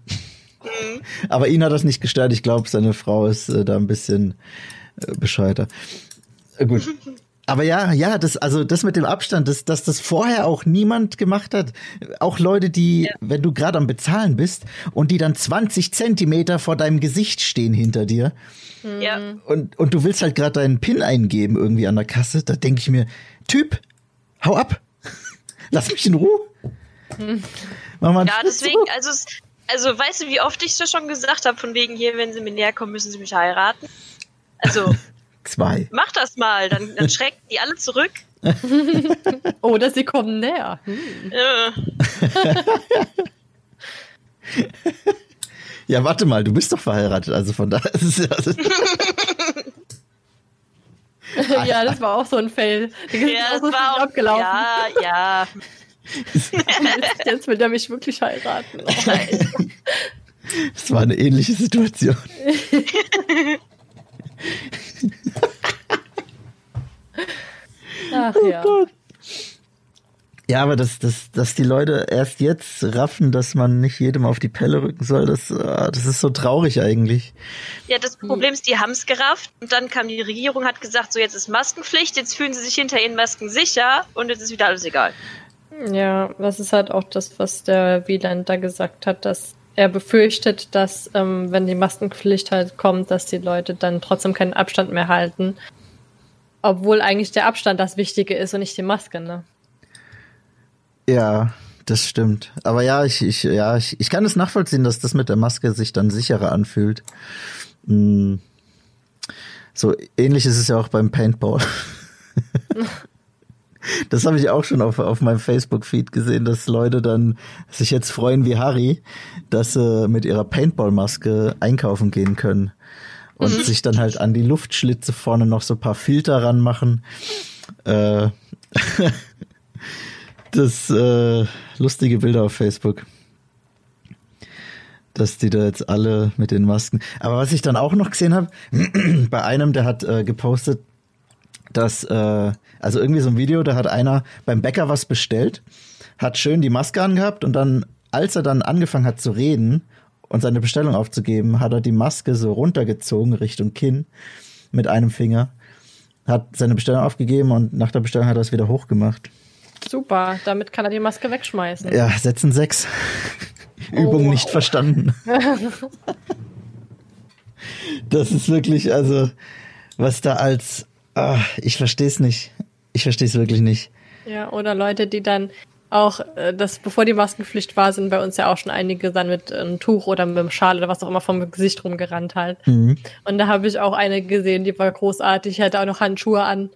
Aber ihn hat das nicht gestört. Ich glaube, seine Frau ist äh, da ein bisschen äh, bescheuerter. Äh, gut. (laughs) Aber ja, ja, das, also das mit dem Abstand, das, dass das vorher auch niemand gemacht hat. Auch Leute, die, wenn du gerade am Bezahlen bist und die dann 20 Zentimeter vor deinem Gesicht stehen hinter dir Ja. und, und du willst halt gerade deinen PIN eingeben irgendwie an der Kasse, da denke ich mir, Typ, hau ab. (laughs) Lass mich in Ruhe. Mach mal Ja, deswegen, zurück. also, es- also weißt du, wie oft ich das schon gesagt habe, von wegen hier, wenn sie mir näher kommen, müssen sie mich heiraten? Also, (laughs) Zwei. mach das mal, dann, dann schrecken die alle zurück. (laughs) Oder sie kommen näher. Hm. Äh, (laughs) Ja, warte mal, du bist doch verheiratet, also von daher ist es ja. Also, (laughs) Ja, das war auch so ein Fail. Das ist ja, das so war auch, abgelaufen. ja, ja. Jetzt will der mich wirklich heiraten. Oh, Das war eine ähnliche Situation. Ach Oh ja. Ja, aber dass, dass, dass die Leute erst jetzt raffen, dass man nicht jedem auf die Pelle rücken soll, das, ah, das ist so traurig eigentlich. Ja, das Problem ist, die haben's gerafft und dann kam die Regierung, hat gesagt, so jetzt ist Maskenpflicht, jetzt fühlen sie sich hinter ihren Masken sicher und jetzt ist wieder alles egal. Ja, das ist halt auch das, was der Wieland da gesagt hat, dass er befürchtet, dass ähm, wenn die Maskenpflicht halt kommt, dass die Leute dann trotzdem keinen Abstand mehr halten. Obwohl eigentlich der Abstand das Wichtige ist und nicht die Maske, ne? Ja, das stimmt. Aber ja, ich, ich, ja, ich, ich kann es nachvollziehen, dass das mit der Maske sich dann sicherer anfühlt. Mm. So ähnlich ist es ja auch beim Paintball. (laughs) Das habe ich auch schon auf, auf meinem Facebook-Feed gesehen, dass Leute dann sich jetzt freuen wie Harry, dass sie mit ihrer Paintball-Maske einkaufen gehen können und sich dann halt an die Luftschlitze vorne noch so ein paar Filter ranmachen. Äh, (laughs) das äh, lustige Bilder auf Facebook. Dass die da jetzt alle mit den Masken. Aber was ich dann auch noch gesehen habe, (clears throat) bei einem, der hat äh, gepostet, dass, äh, also irgendwie so ein Video, da hat einer beim Bäcker was bestellt, hat schön die Maske angehabt und dann, als er dann angefangen hat zu reden und seine Bestellung aufzugeben, hat er die Maske so runtergezogen Richtung Kinn mit einem Finger, hat seine Bestellung aufgegeben und nach der Bestellung hat er es wieder hochgemacht. Super, damit kann er die Maske wegschmeißen. Ja, Sätzen sechs. Übung wow. nicht verstanden. das ist wirklich, also, was da als, ah, ich verstehe es nicht. Ich verstehe es wirklich nicht. Ja, oder Leute, die dann auch, äh, das, bevor die Maskenpflicht war, sind bei uns ja auch schon einige dann mit einem Tuch oder mit einem Schal oder was auch immer vom Gesicht rumgerannt halt. Mhm. Und da habe ich auch eine gesehen, die war großartig, hatte auch noch Handschuhe an.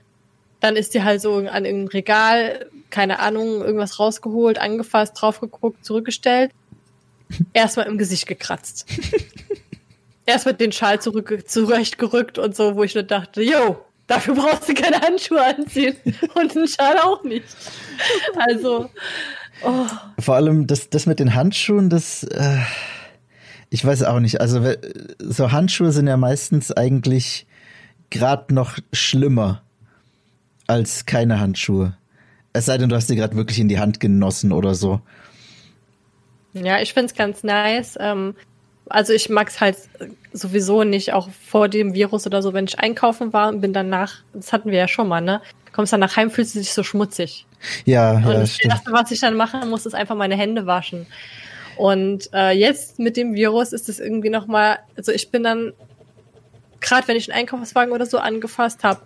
Dann ist die halt so an irgendein Regal, keine Ahnung, irgendwas rausgeholt, angefasst, drauf geguckt, zurückgestellt. Erstmal im Gesicht gekratzt. (laughs) Erstmal den Schal zurück, zurechtgerückt und so, wo ich nur dachte, yo, dafür brauchst du keine Handschuhe anziehen und den Schal auch nicht. Also, oh, Vor allem das, das mit den Handschuhen, das, äh, ich weiß auch nicht. Also so Handschuhe sind ja meistens eigentlich gerade noch schlimmer als keine Handschuhe. Es sei denn, du hast die gerade wirklich in die Hand genossen oder so. Ja, ich find's ganz nice. Ähm, also ich mag's halt sowieso nicht, auch vor dem Virus oder so, wenn ich einkaufen war und bin danach, das hatten wir ja schon mal, ne? Du kommst dann nach Heim, fühlst du dich so schmutzig. Ja, Und ja, das. Erste, was ich dann machen muss, ist einfach meine Hände waschen. Und äh, jetzt mit dem Virus ist es irgendwie noch mal, also ich bin dann, gerade wenn ich einen Einkaufswagen oder so angefasst habe,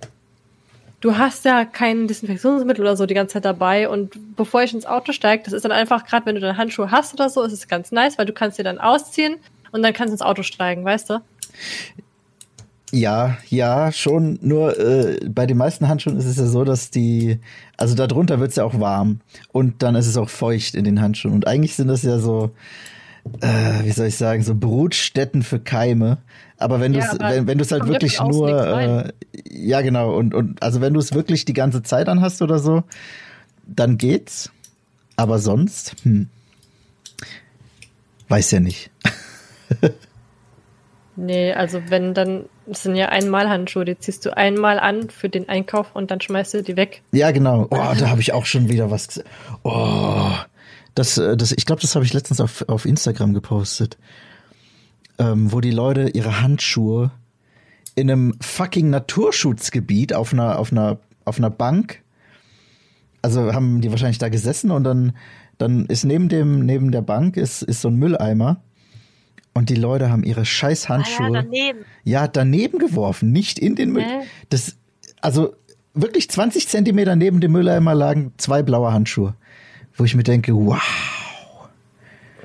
du hast ja kein Desinfektionsmittel oder so die ganze Zeit dabei und bevor ich ins Auto steige, das ist dann einfach, gerade wenn du dann Handschuhe hast oder so, ist es ganz nice, weil du kannst dir dann ausziehen und dann kannst du ins Auto steigen, weißt du? Ja, ja, schon. Nur äh, bei den meisten Handschuhen ist es ja so, dass die, also darunter wird es ja auch warm und dann ist es auch feucht in den Handschuhen. Und eigentlich sind das ja so, äh, wie soll ich sagen, so Brutstätten für Keime. Aber wenn du Ja, es, aber wenn, wenn du es halt wirklich nur, äh, ja genau, und, und also wenn du es wirklich die ganze Zeit anhast oder so, dann geht's. Aber sonst, hm, weiß ja nicht. (laughs) Nee, also wenn dann, sind ja einmal Handschuhe, die ziehst du einmal an für den Einkauf und dann schmeißt du die weg. Ja, genau. Oh, da habe ich auch schon wieder was gesehen. Oh, das, äh, das, ich glaube, das habe ich letztens auf, auf Instagram gepostet. Ähm, wo die Leute ihre Handschuhe in einem fucking Naturschutzgebiet auf einer, auf einer, auf einer Bank, also haben die wahrscheinlich da gesessen und dann, dann ist neben dem, neben der Bank ist, ist so ein Mülleimer und die Leute haben ihre scheiß Ah, ja, Handschuhe daneben. ja, daneben geworfen, nicht in den Müll. Hä? Das, also wirklich 20 Zentimeter neben dem Mülleimer lagen zwei blaue Handschuhe, wo ich mir denke, wow.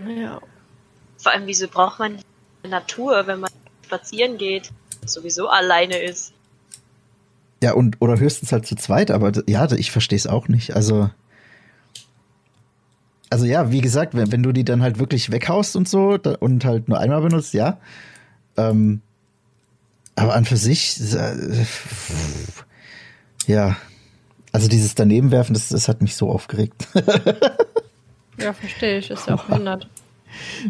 Ja. Vor allem, wieso braucht man die Natur, wenn man spazieren geht, sowieso alleine ist? Ja, und oder höchstens halt zu zweit, aber ja, ich verstehe es auch nicht. Also, also ja, wie gesagt, wenn, wenn du die dann halt wirklich weghaust und so da, und halt nur einmal benutzt, ja. Ähm, aber an für sich, äh, ja, also dieses Danebenwerfen, das, das hat mich so aufgeregt. (laughs) Ja, verstehe ich, ist ja auch (laughs) behindert.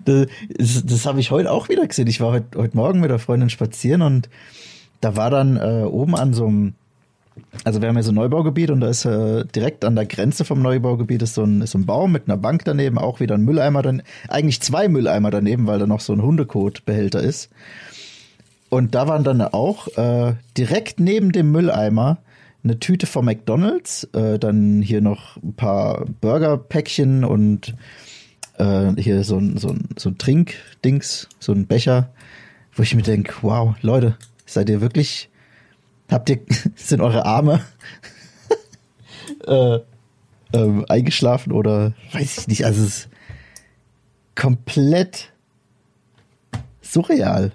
Das, das, habe ich heute auch wieder gesehen. Ich war heute, heute Morgen mit der Freundin spazieren und da war dann äh, oben an so einem, also wir haben ja so ein Neubaugebiet und da ist äh, direkt an der Grenze vom Neubaugebiet ist so, ein, ist so ein Baum mit einer Bank daneben, auch wieder ein Mülleimer, dann eigentlich zwei Mülleimer daneben, weil da noch so ein Hundekotbehälter ist. Und da waren dann auch äh, direkt neben dem Mülleimer eine Tüte von McDonalds, äh, dann hier noch ein paar Burgerpäckchen und äh, hier so ein, so ein, so ein Trinkdings, so ein Becher, wo ich mir denke, wow, Leute, seid ihr wirklich, habt ihr, (laughs) sind eure Arme (laughs) äh, ähm, eingeschlafen oder weiß ich nicht, also es ist komplett surreal.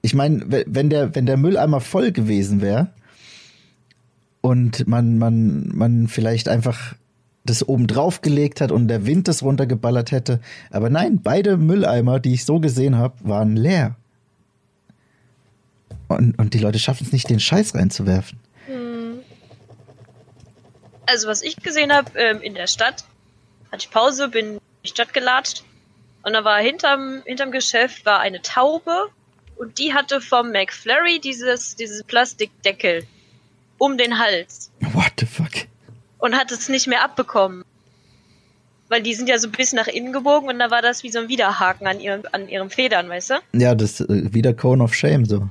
Ich meine, wenn der, wenn der Mülleimer voll gewesen wäre und man, man, man vielleicht einfach das oben drauf gelegt hat und der Wind das runtergeballert hätte. Aber nein, beide Mülleimer, die ich so gesehen habe, waren leer. Und, und die Leute schaffen es nicht, den Scheiß reinzuwerfen. Also was ich gesehen habe ähm, in der Stadt, hatte ich Pause, bin in die Stadt gelatscht und da war hinterm, hinterm Geschäft war eine Taube und die hatte vom McFlurry dieses, dieses Plastikdeckel um den Hals What the fuck? und hat es nicht mehr abbekommen. Weil die sind ja so ein bisschen nach innen gebogen und da war das wie so ein Widerhaken an ihrem, an ihrem Federn, weißt du? Ja, das äh, wieder Cone of Shame so.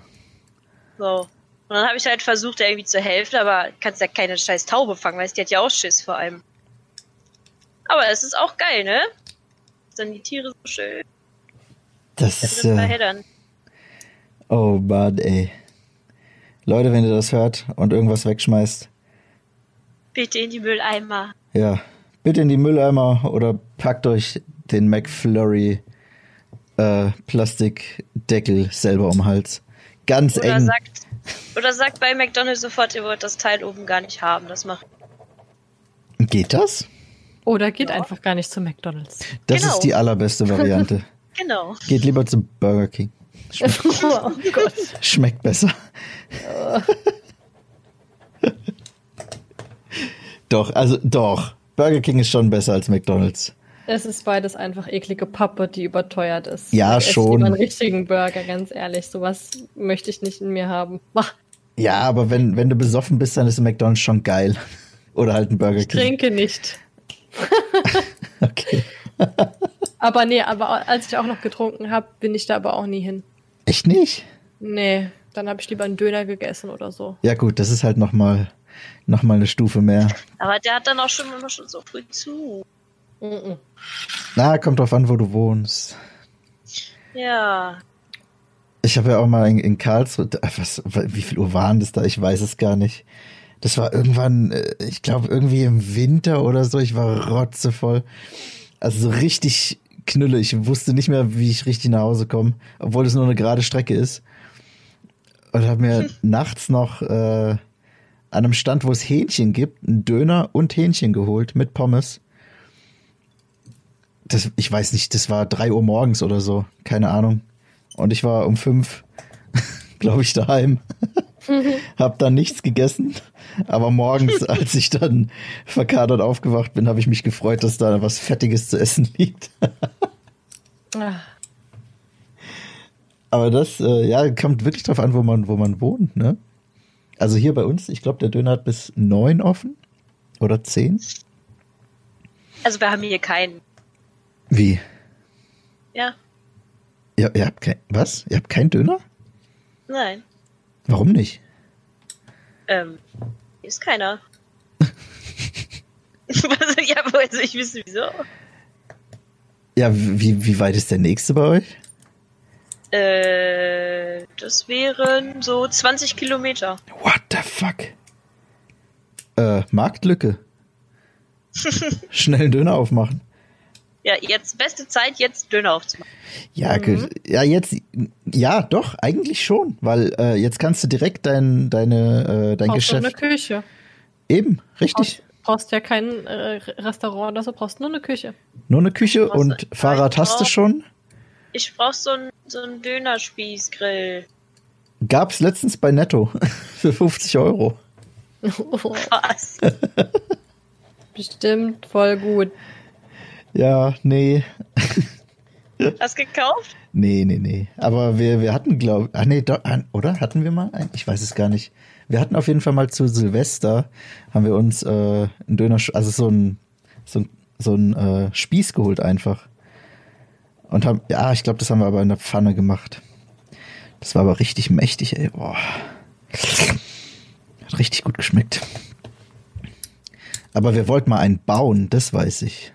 So. Und dann habe ich halt versucht, irgendwie zu helfen, aber kannst ja keine scheiß Taube fangen, weißt du, die hat ja auch Schiss vor allem. Aber es ist auch geil, ne? Sind die Tiere so schön. Das Da ist äh, oh Mann, ey. Leute, wenn ihr das hört und irgendwas wegschmeißt, Bitte in die Mülleimer. ja, bitte in die Mülleimer oder packt euch den McFlurry äh, Plastikdeckel selber um den Hals. Ganz Oder eng. sagt, oder sagt bei McDonalds sofort, ihr wollt das Teil oben gar nicht haben. Das macht. Geht das? Oder geht einfach gar nicht zu McDonalds. Das Genau. ist die allerbeste Variante. (laughs) Genau. Geht lieber zu Burger King. (laughs) oh Gott. Schmeckt besser. (laughs) doch, also doch. Burger King ist schon besser als McDonald's. Es ist beides einfach eklige Pappe, die überteuert ist. Ja, Ich schon. lieber einen richtigen Burger, ganz ehrlich. Sowas möchte ich nicht in mir haben. Ach, Ja, aber wenn, wenn du besoffen bist, dann ist ein McDonald's schon geil. (laughs) Oder halt ein Burger ich King. trinke nicht. (laughs) Okay. (laughs) Aber nee, aber als ich auch noch getrunken habe, bin ich da aber auch nie hin. Echt nicht? Nee, dann habe ich lieber einen Döner gegessen oder so. Ja gut, das ist halt nochmal noch mal eine Stufe mehr. Aber der hat dann auch schon immer schon so früh zu. Mhm. Na, kommt drauf an, wo du wohnst. Ja. Ich habe ja auch mal in, in Karlsruhe, was, wie viel Uhr waren das da? Ich weiß es gar nicht. Das war irgendwann, äh, ich glaube irgendwie im Winter oder so. Ich war rotzevoll. Also so richtig knülle. Ich wusste nicht mehr, wie ich richtig nach Hause komme, obwohl es nur eine gerade Strecke ist. Und habe mir (laughs) nachts noch äh, an einem Stand, wo es Hähnchen gibt, einen Döner und Hähnchen geholt mit Pommes. Das, ich weiß nicht, das war drei Uhr morgens oder so. Keine Ahnung. Und ich war um fünf, (laughs) glaube ich, daheim. hab dann nichts gegessen. Aber morgens, (laughs) als ich dann verkadert aufgewacht bin, habe ich mich gefreut, dass da was Fettiges zu essen liegt. Ah, Aber das, äh, ja, kommt wirklich drauf an, wo man, wo man wohnt, ne? Also hier bei uns, ich glaube, der Döner hat bis neun offen. Oder zehn? Also wir haben hier keinen. Wie? Ja. Ja, ihr habt kein, was? Ihr habt keinen Döner? Nein. Warum nicht? Ähm, hier ist keiner. also, (laughs) ja, aber also ich wüsste wieso. Ja, wie, wie weit ist der nächste bei euch? Äh, das wären so 20 Kilometer. What the fuck? Äh, Marktlücke. (laughs) Schnell einen Döner aufmachen. Ja, jetzt beste Zeit, jetzt Döner aufzumachen. Ja, ge- ja, jetzt, ja, doch, eigentlich schon, weil äh, jetzt kannst du direkt dein, deine, äh, dein brauchst du eine Geschäft. Küche. Eben, richtig. Brauchst, brauchst ja kein äh, Restaurant oder so, brauchst nur eine Küche. Nur eine Küche brauchst und Fahrrad hast du schon. Ich brauch so einen so einen Dönerspießgrill. Gab's letztens bei Netto (laughs) für 50 Euro. (laughs) Was? Bestimmt voll gut. Ja, nee. Hast gekauft? Nee, nee, nee. Aber wir, wir hatten, glaube ich, ah, nee, doch, oder? Hatten wir mal einen? Ich weiß es gar nicht. Wir hatten auf jeden Fall mal zu Silvester, haben wir uns äh, einen Döner, also so ein, so ein, so ein äh, Spieß geholt einfach. Und haben, ja, ich glaube, das haben wir aber in der Pfanne gemacht. Das war aber richtig mächtig, ey. Boah. Hat richtig gut geschmeckt. Aber wir wollten mal einen bauen, das weiß ich.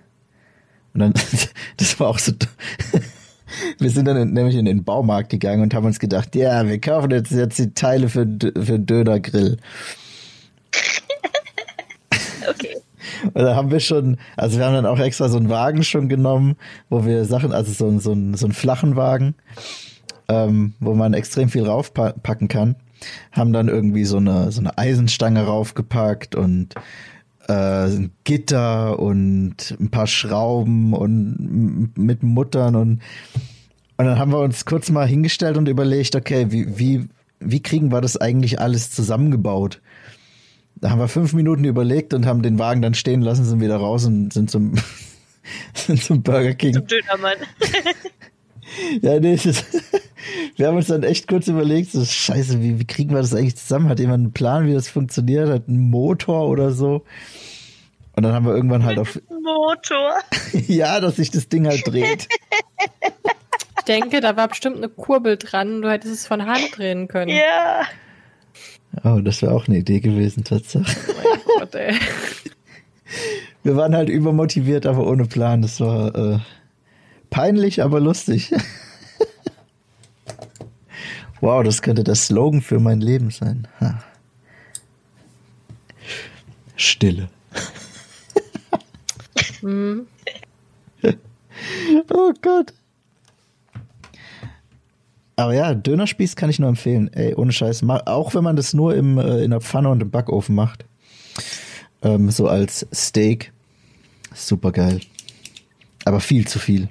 Und dann, (laughs) das war auch so. (laughs) Wir sind dann nämlich in den Baumarkt gegangen und haben uns gedacht, ja, wir kaufen jetzt, jetzt die Teile für, für Dönergrill. (laughs) Okay. Und da haben wir schon, also wir haben dann auch extra so einen Wagen schon genommen, wo wir Sachen, also so, so, einen, so einen flachen Wagen, ähm, wo man extrem viel raufpacken kann, haben dann irgendwie so eine, so eine Eisenstange raufgepackt und äh, Gitter und ein paar Schrauben und mit Muttern und und dann haben wir uns kurz mal hingestellt und überlegt, okay, wie, wie, wie kriegen wir das eigentlich alles zusammengebaut? Da haben wir fünf Minuten überlegt und haben den Wagen dann stehen lassen, sind wieder raus und sind zum, (laughs) sind zum Burger King. Zum Dönermann. (laughs) ja, nee, das, (laughs) wir haben uns dann echt kurz überlegt, so scheiße, wie, wie kriegen wir das eigentlich zusammen? Hat jemand einen Plan, wie das funktioniert? Hat einen Motor oder so? Und dann haben wir irgendwann halt auf, Motor. (laughs) ja, dass sich das Ding halt dreht. (laughs) Ich denke, da war bestimmt eine Kurbel dran. Du hättest es von Hand drehen können. Ja. Oh, das wäre auch eine Idee gewesen, tatsächlich. Mein Gott, ey. Wir waren halt übermotiviert, aber ohne Plan. Das war äh, peinlich, aber lustig. (laughs) wow, das könnte der Slogan für mein Leben sein. Ha. Stille. Hm. (laughs) Oh Gott. Aber ja, Dönerspieß kann ich nur empfehlen. Ey, ohne Scheiß. Auch wenn man das nur im, äh, in der Pfanne und im Backofen macht. Ähm, so als Steak. Super geil. Aber viel zu viel.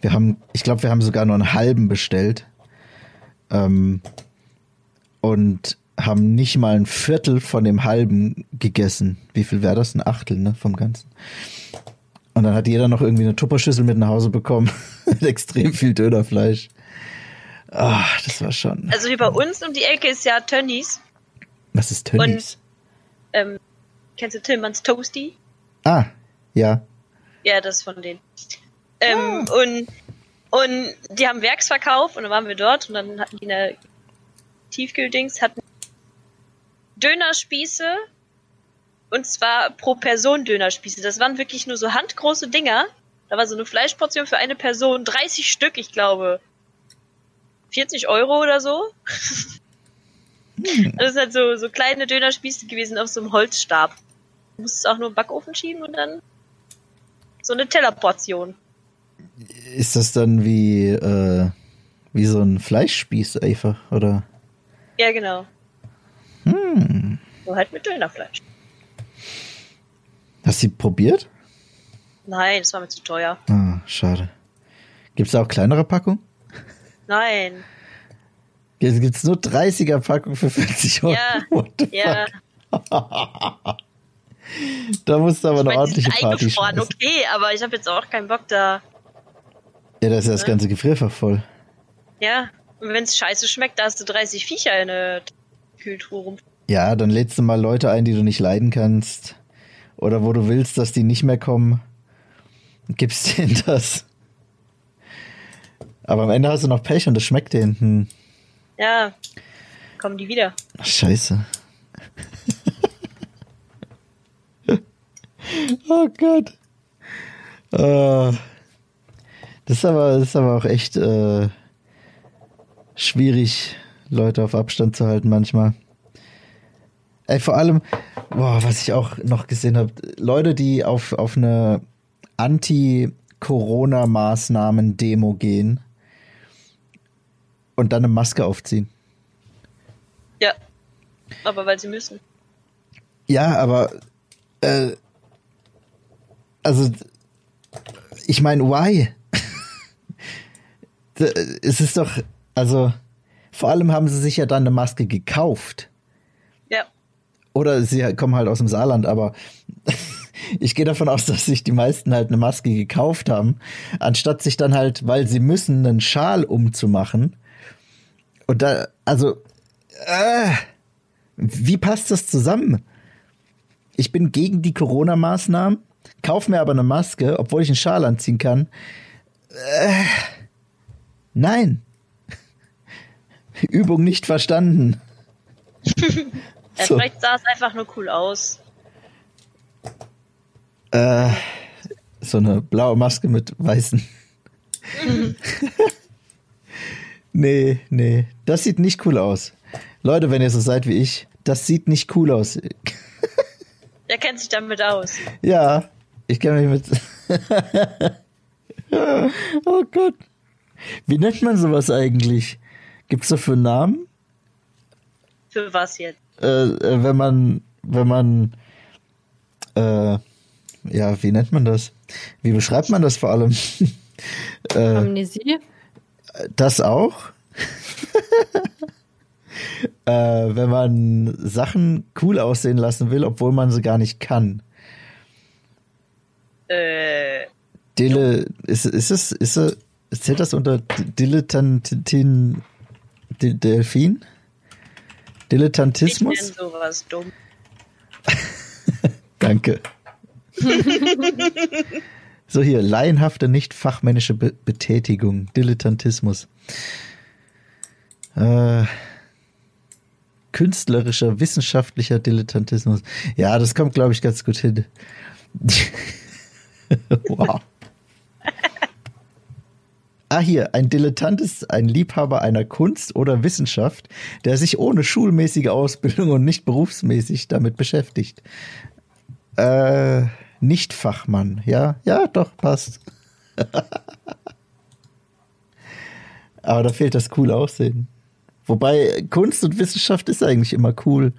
Wir haben, ich glaube, wir haben sogar nur einen halben bestellt. Ähm, und haben nicht mal ein Viertel von dem halben gegessen. Wie viel wäre das? Ein Achtel, ne, vom Ganzen. Und dann hat jeder noch irgendwie eine Tupperschüssel mit nach Hause bekommen. (laughs) mit extrem viel Dönerfleisch. Ah, das war schon. Also wie bei uns um die Ecke ist ja Tönnies. Was ist Tönnies? Ähm, kennst du Tillmanns Toasty? Ah, ja. Ja, das von denen. Ähm, und, und die haben Werksverkauf und dann waren wir dort und dann hatten die eine Tiefkühldings, hatten Dönerspieße und zwar pro Person Dönerspieße. Das waren wirklich nur so handgroße Dinger. Da war so eine Fleischportion für eine Person, 30 Stück, ich glaube. 40 Euro oder so. Das ist halt so, so kleine Dönerspieße gewesen auf so einem Holzstab. Du musst es auch nur im Backofen schieben und dann so eine Tellerportion. Ist das dann wie, äh, wie so ein Fleischspieß einfach, oder? Ja, genau. Hm. Nur halt mit Dönerfleisch. Hast du die probiert? Nein, das war mir zu teuer. Ah, schade. Gibt's da auch kleinere Packungen? Nein. Jetzt gibt's nur 30er Packung für 40 Euro. Ja, (laughs) Ja? (laughs) Da musst du aber ich eine meine, ordentliche Party schmeißen. okay, aber ich habe jetzt auch keinen Bock da. Ja, da ist ja das Ne? ganze Gefrierfach voll. Ja, und wenn es scheiße schmeckt, da hast du 30 Viecher in der Kühltruhe rum. Ja, dann lädst du mal Leute ein, die du nicht leiden kannst. Oder wo du willst, dass die nicht mehr kommen. Gibst (laughs) denen das. Aber am Ende hast du noch Pech und das schmeckt denen. Hm. Ja, kommen die wieder. Ach, Scheiße. (laughs) oh Gott. Äh, das, ist aber, das ist aber auch echt äh, schwierig, Leute auf Abstand zu halten manchmal. Ey, vor allem, boah, was ich auch noch gesehen habe, Leute, die auf, auf eine Anti-Corona-Maßnahmen-Demo gehen und dann eine Maske aufziehen. Ja, aber weil sie müssen. Ja, aber äh, also ich meine, why? Es ist doch, also vor allem haben sie sich ja dann eine Maske gekauft. Ja, Oder sie kommen halt aus dem Saarland, aber (laughs) ich gehe davon aus, dass sich die meisten halt eine Maske gekauft haben, anstatt sich dann halt, weil sie müssen, einen Schal umzumachen. Und da, also, äh, wie passt das zusammen? Ich bin gegen die Corona-Maßnahmen, kauf mir aber eine Maske, obwohl ich einen Schal anziehen kann. Äh, nein. (laughs) Übung nicht verstanden. Ja, (laughs) So. Vielleicht sah es einfach nur cool aus. Äh, so eine blaue Maske mit weißen. (laughs) nee, nee, das sieht nicht cool aus. Leute, wenn ihr so seid wie ich, das sieht nicht cool aus. Der kennt sich damit aus. Ja, ich kenne mich mit. oh Gott. Wie nennt man sowas eigentlich? Gibt's dafür einen Namen? Für was jetzt? Äh, äh, wenn man, wenn man, äh, ja, wie nennt man das? Wie beschreibt man das vor allem? (laughs) äh, Amnesie? das auch? (laughs) äh, wenn man Sachen cool aussehen lassen will, obwohl man sie gar nicht kann. Äh, Dille, ist, ist es, ist es, zählt das unter Dilettantin, Di- Delfin? ich nenne Dilettantismus? sowas dumm. (laughs) Danke. (laughs) so hier, laienhafte, nicht fachmännische Be Betätigung, Dilettantismus. Äh, künstlerischer, wissenschaftlicher Dilettantismus. Ja, das kommt, glaube ich, ganz gut hin. (laughs) wow. Ah, hier, ein Dilettant ist ein Liebhaber einer Kunst oder Wissenschaft, der sich ohne schulmäßige Ausbildung und nicht berufsmäßig damit beschäftigt. Äh, nicht Fachmann, ja? Ja, doch, passt. (laughs) Aber da fehlt das cool Aussehen. Wobei Kunst und Wissenschaft ist eigentlich immer cool.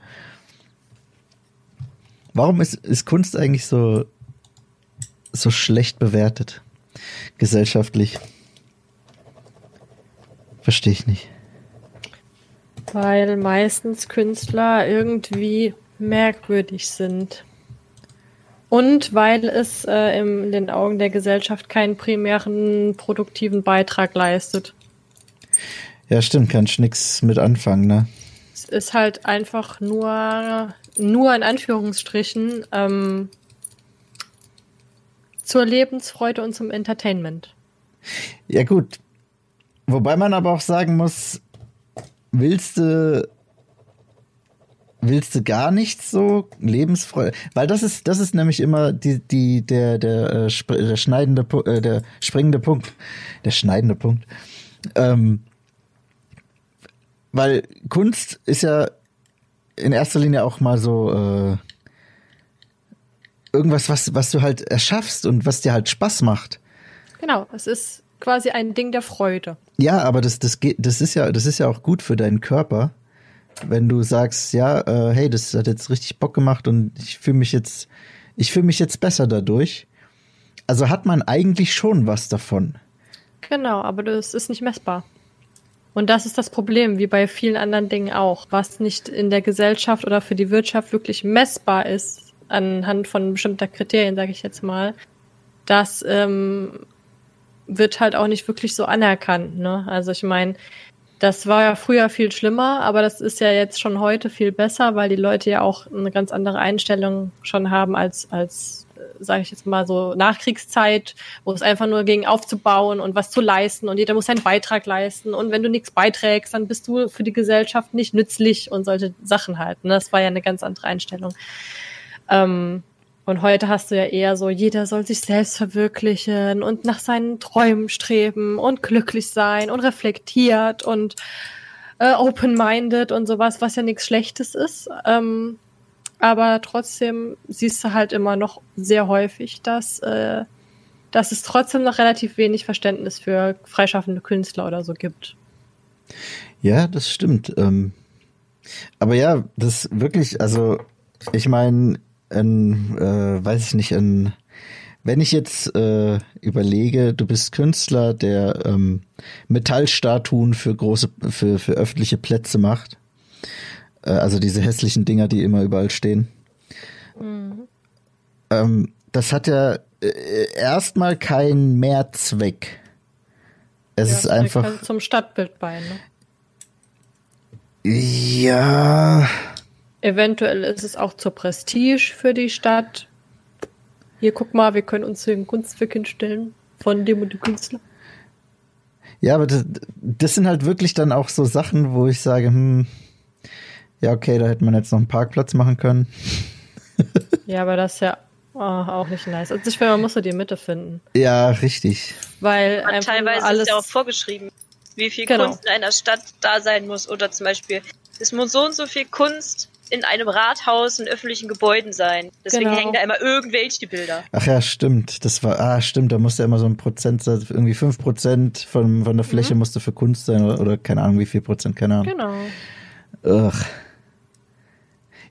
Warum ist, ist Kunst eigentlich so, so schlecht bewertet? Gesellschaftlich. Verstehe ich nicht. Weil meistens Künstler irgendwie merkwürdig sind. Und weil es äh, in den Augen der Gesellschaft keinen primären produktiven Beitrag leistet. Ja, stimmt, kann ich nix mit anfangen, ne? Es ist halt einfach nur, nur in Anführungsstrichen, ähm, zur Lebensfreude und zum Entertainment. Ja, gut. Wobei man aber auch sagen muss, willst du willst du gar nichts so Lebensfreude, weil das ist das ist nämlich immer die die der der äh, sp- der schneidende äh, der springende Punkt, der schneidende Punkt. Ähm, weil Kunst ist ja in erster Linie auch mal so äh, irgendwas, was was du halt erschaffst und was dir halt Spaß macht. Genau, es ist quasi ein Ding der Freude. Ja, aber das, das geht, das ist ja, das ist ja auch gut für deinen Körper, wenn du sagst, ja, äh, hey, das hat jetzt richtig Bock gemacht und ich fühle mich jetzt, ich fühle mich jetzt besser dadurch. Also hat man eigentlich schon was davon. Genau, aber das ist nicht messbar. Und das ist das Problem, wie bei vielen anderen Dingen auch. Was nicht in der Gesellschaft oder für die Wirtschaft wirklich messbar ist, anhand von bestimmter Kriterien, sage ich jetzt mal, das ähm, wird halt auch nicht wirklich so anerkannt. Ne? Also ich meine, das war ja früher viel schlimmer, aber das ist ja jetzt schon heute viel besser, weil die Leute ja auch eine ganz andere Einstellung schon haben als, als sage ich jetzt mal so, Nachkriegszeit, wo es einfach nur ging, aufzubauen und was zu leisten und jeder muss seinen Beitrag leisten und wenn du nichts beiträgst, dann bist du für die Gesellschaft nicht nützlich und solche Sachen halt. Ne? Das war ja eine ganz andere Einstellung. Ähm, und heute hast du ja eher so, jeder soll sich selbst verwirklichen und nach seinen Träumen streben und glücklich sein und reflektiert und äh, open-minded und sowas, was ja nichts Schlechtes ist. Ähm, aber trotzdem siehst du halt immer noch sehr häufig, dass, äh, dass es trotzdem noch relativ wenig Verständnis für freischaffende Künstler oder so gibt. Ja, das stimmt. Ähm, aber ja, das wirklich, also ich meine, ein, äh, weiß ich nicht, ein, wenn ich jetzt äh, überlege, du bist Künstler, der ähm, Metallstatuen für große, für, für öffentliche Plätze macht, äh, also diese hässlichen Dinger, die immer überall stehen. ähm, das hat ja äh, erstmal keinen Mehrzweck. Es Ja, ist einfach. zum Stadtbild bei. Ne? Ja. Eventuell ist es auch zur Prestige für die Stadt. Hier, guck mal, wir können uns hier ein Kunstwerk hinstellen von dem und dem Künstler. Ja, aber das, das sind halt wirklich dann auch so Sachen, wo ich sage, hm, ja, okay, da hätte man jetzt noch einen Parkplatz machen können. (laughs) Ja, aber das ist ja oh, auch nicht nice. Also ich finde, man muss so die Mitte finden. Ja, richtig. Weil Aber teilweise alles. ist ja auch vorgeschrieben, wie viel Genau. Kunst in einer Stadt da sein muss. Oder zum Beispiel, es muss so und so viel Kunst in einem Rathaus, in öffentlichen Gebäuden sein. Deswegen Genau. hängen da immer irgendwelche Bilder. Ach ja, stimmt. Das war, ah, stimmt, da musste immer so ein Prozentsatz, irgendwie 5% von, von der Fläche musste für Kunst sein oder, oder keine Ahnung, wie viel Prozent, keine Ahnung. genau. Ugh.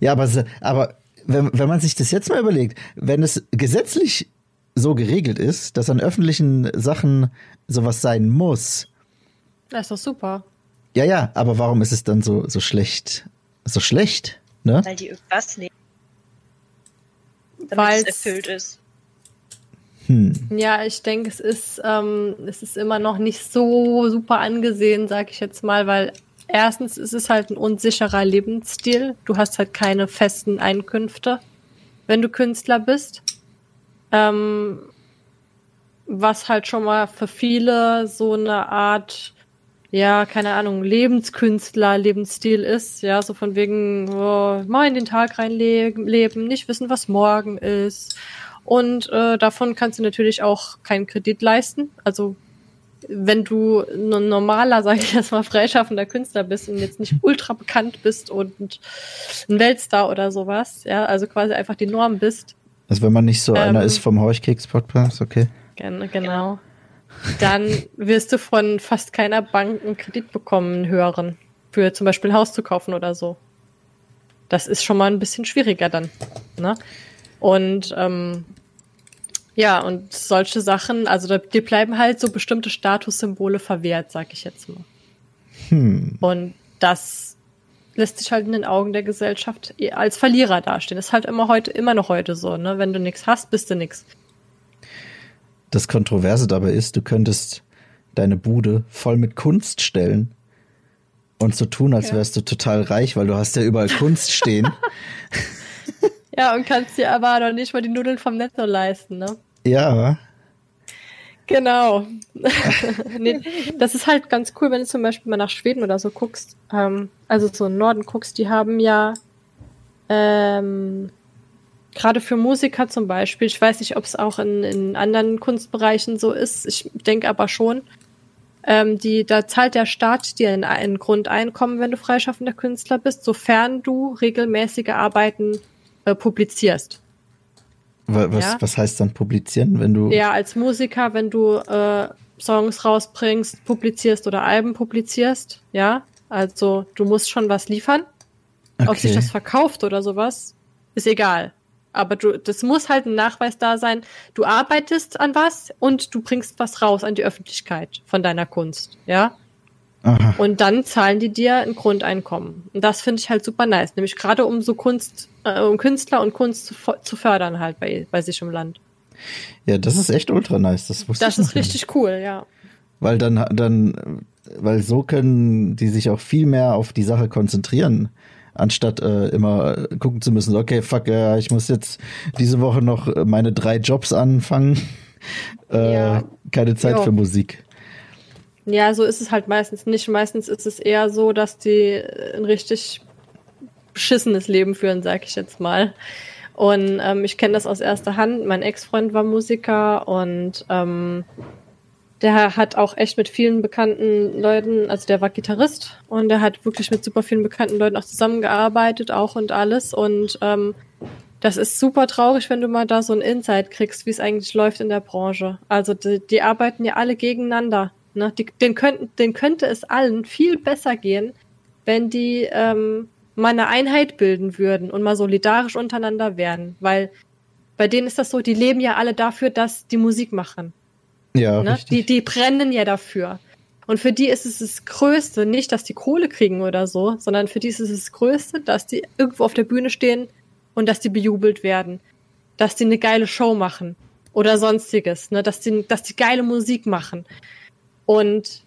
Ja, aber, aber wenn, wenn man sich das jetzt mal überlegt, wenn es gesetzlich so geregelt ist, dass an öffentlichen Sachen sowas sein muss, Das ist doch super. ja, ja, aber warum ist es dann so, so schlecht? So schlecht, ne? Weil die irgendwas nehmen. Weil's- es erfüllt ist. Hm. Ja, ich denke, es ist, ähm, es ist immer noch nicht so super angesehen, sag ich jetzt mal, weil erstens ist es halt ein unsicherer Lebensstil. Du hast halt keine festen Einkünfte, wenn du Künstler bist. Ähm, was halt schon mal für viele so eine Art, ja, keine Ahnung, Lebenskünstler, Lebensstil ist, ja, so von wegen, oh, mal in den Tag reinleben, nicht wissen, was morgen ist. Und äh, davon kannst du natürlich auch keinen Kredit leisten. Also wenn du ein normaler, sage ich jetzt mal, freischaffender Künstler bist und jetzt nicht ultra bekannt bist und ein Weltstar oder sowas, ja, also quasi einfach die Norm bist, Also wenn man nicht so Ähm. einer ist vom Horchkeks-Podcast, okay. Gen genau. Dann wirst du von fast keiner Bank einen Kredit bekommen, hören. Für zum Beispiel ein Haus zu kaufen oder so. Das ist schon mal ein bisschen schwieriger dann. Ne? Und ähm, ja, und solche Sachen, also da, dir bleiben halt so bestimmte Statussymbole verwehrt, sag ich jetzt mal. Hm. Und das lässt sich halt in den Augen der Gesellschaft eh als Verlierer dastehen. Das ist halt immer heute, immer noch heute so, ne? Wenn du nichts hast, bist du nix. Das Kontroverse dabei ist, du könntest deine Bude voll mit Kunst stellen und so tun, als wärst du total reich, weil du hast ja überall Kunst stehen. (laughs) (laughs) Ja, und kannst dir aber noch nicht mal die Nudeln vom Netto leisten, ne? ja, Genau. (laughs) nee, das ist halt ganz cool, wenn du zum Beispiel mal nach Schweden oder so guckst. Ähm, also so im Norden guckst, die haben ja ähm, gerade für Musiker zum Beispiel, ich weiß nicht, ob es auch in, in anderen Kunstbereichen so ist, ich denke aber schon, ähm, die, da zahlt der Staat dir ein, ein Grundeinkommen, wenn du freischaffender Künstler bist, sofern du regelmäßige Arbeiten äh, publizierst. Wa- was, Ja. was heißt dann publizieren, wenn du. Ja, als Musiker, wenn du äh, Songs rausbringst, publizierst oder Alben publizierst, ja. Also du musst schon was liefern. Ob sich Okay. das verkauft oder sowas, ist egal. Aber du, das muss halt ein Nachweis da sein. Du arbeitest an was und du bringst was raus an die Öffentlichkeit von deiner Kunst, ja. Aha. Und dann zahlen die dir ein Grundeinkommen. Und das finde ich halt super nice. Nämlich gerade um so Kunst, äh, um Künstler und Kunst zu, zu fördern halt bei, bei sich im Land. Ja, das ist echt ultra nice. Das wusste Das ich ist richtig cool, ja. Weil dann, dann, weil so können die sich auch viel mehr auf die Sache konzentrieren, anstatt äh, immer gucken zu müssen, okay, fuck, ja, ich muss jetzt diese Woche noch meine drei Jobs anfangen. (laughs) Äh, Ja. Keine Zeit Jo. für Musik. Ja, so ist es halt meistens nicht. Meistens ist es eher so, dass die ein richtig beschissenes Leben führen, sag ich jetzt mal. Und ähm, ich kenne das aus erster Hand. Mein Ex-Freund war Musiker und ähm, der hat auch echt mit vielen bekannten Leuten, also der war Gitarrist und der hat wirklich mit super vielen bekannten Leuten auch zusammengearbeitet, auch und alles. Und ähm, das ist super traurig, wenn du mal da so ein Insight kriegst, wie es eigentlich läuft in der Branche. Also die, die arbeiten ja alle gegeneinander. Ne? Die, den, könnten, den könnte es allen viel besser gehen, wenn die ähm, mal eine Einheit bilden würden und mal solidarisch untereinander wären. Weil bei denen ist das so, die leben ja alle dafür, dass die Musik machen. Ja, Ne? Die, die brennen ja dafür. Und für die ist es das Größte, nicht, dass die Kohle kriegen oder so, sondern für die ist es das Größte, dass die irgendwo auf der Bühne stehen und dass die bejubelt werden. dass die eine geile Show machen oder sonstiges, ne, dass die, dass die geile Musik machen. Und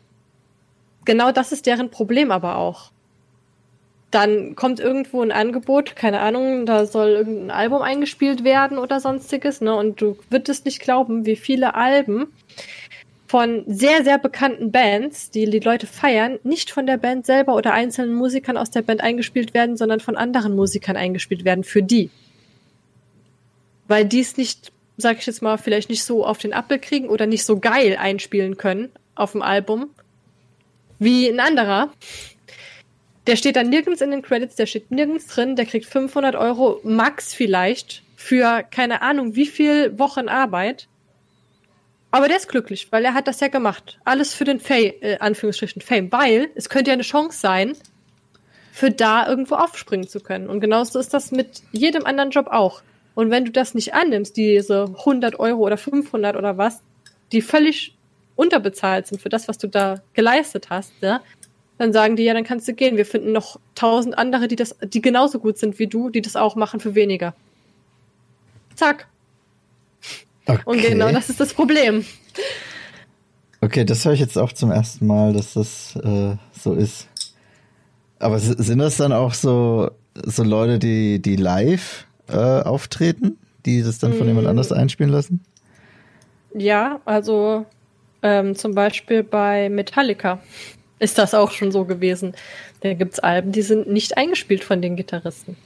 genau das ist deren Problem aber auch. Dann kommt irgendwo ein Angebot, keine Ahnung, da soll irgendein Album eingespielt werden oder sonstiges, ne? Und du würdest nicht glauben, wie viele Alben von sehr, sehr bekannten Bands, die die Leute feiern, nicht von der Band selber oder einzelnen Musikern aus der Band eingespielt werden, sondern von anderen Musikern eingespielt werden für die. Weil die es nicht, sag ich jetzt mal, vielleicht nicht so auf den Appel kriegen oder nicht so geil einspielen können auf dem Album wie ein anderer. Der steht dann nirgends in den Credits, der steht nirgends drin, der kriegt 500 Euro max vielleicht für keine Ahnung wie viel Wochen Arbeit aber der ist glücklich, weil er hat das ja gemacht. Alles für den Fame, äh, Anführungsstrichen Fame, weil es könnte ja eine Chance sein, für da irgendwo aufspringen zu können. Und genauso ist das mit jedem anderen Job auch. Und wenn du das nicht annimmst, diese 100 Euro oder 500 oder was, die völlig unterbezahlt sind für das, was du da geleistet hast, ja, dann sagen die, ja, dann kannst du gehen. Wir finden noch tausend andere, die das, die genauso gut sind wie du, die das auch machen für weniger. Zack. Okay. Und genau das ist das Problem. Okay, das höre ich jetzt auch zum ersten Mal, dass das äh, so ist. Aber sind das dann auch so, so Leute, die, die live äh, auftreten, die das dann von mm. jemand anders einspielen lassen? Ja, also ähm, zum Beispiel bei Metallica ist das auch schon so gewesen. Da gibt es Alben, die sind nicht eingespielt von den Gitarristen.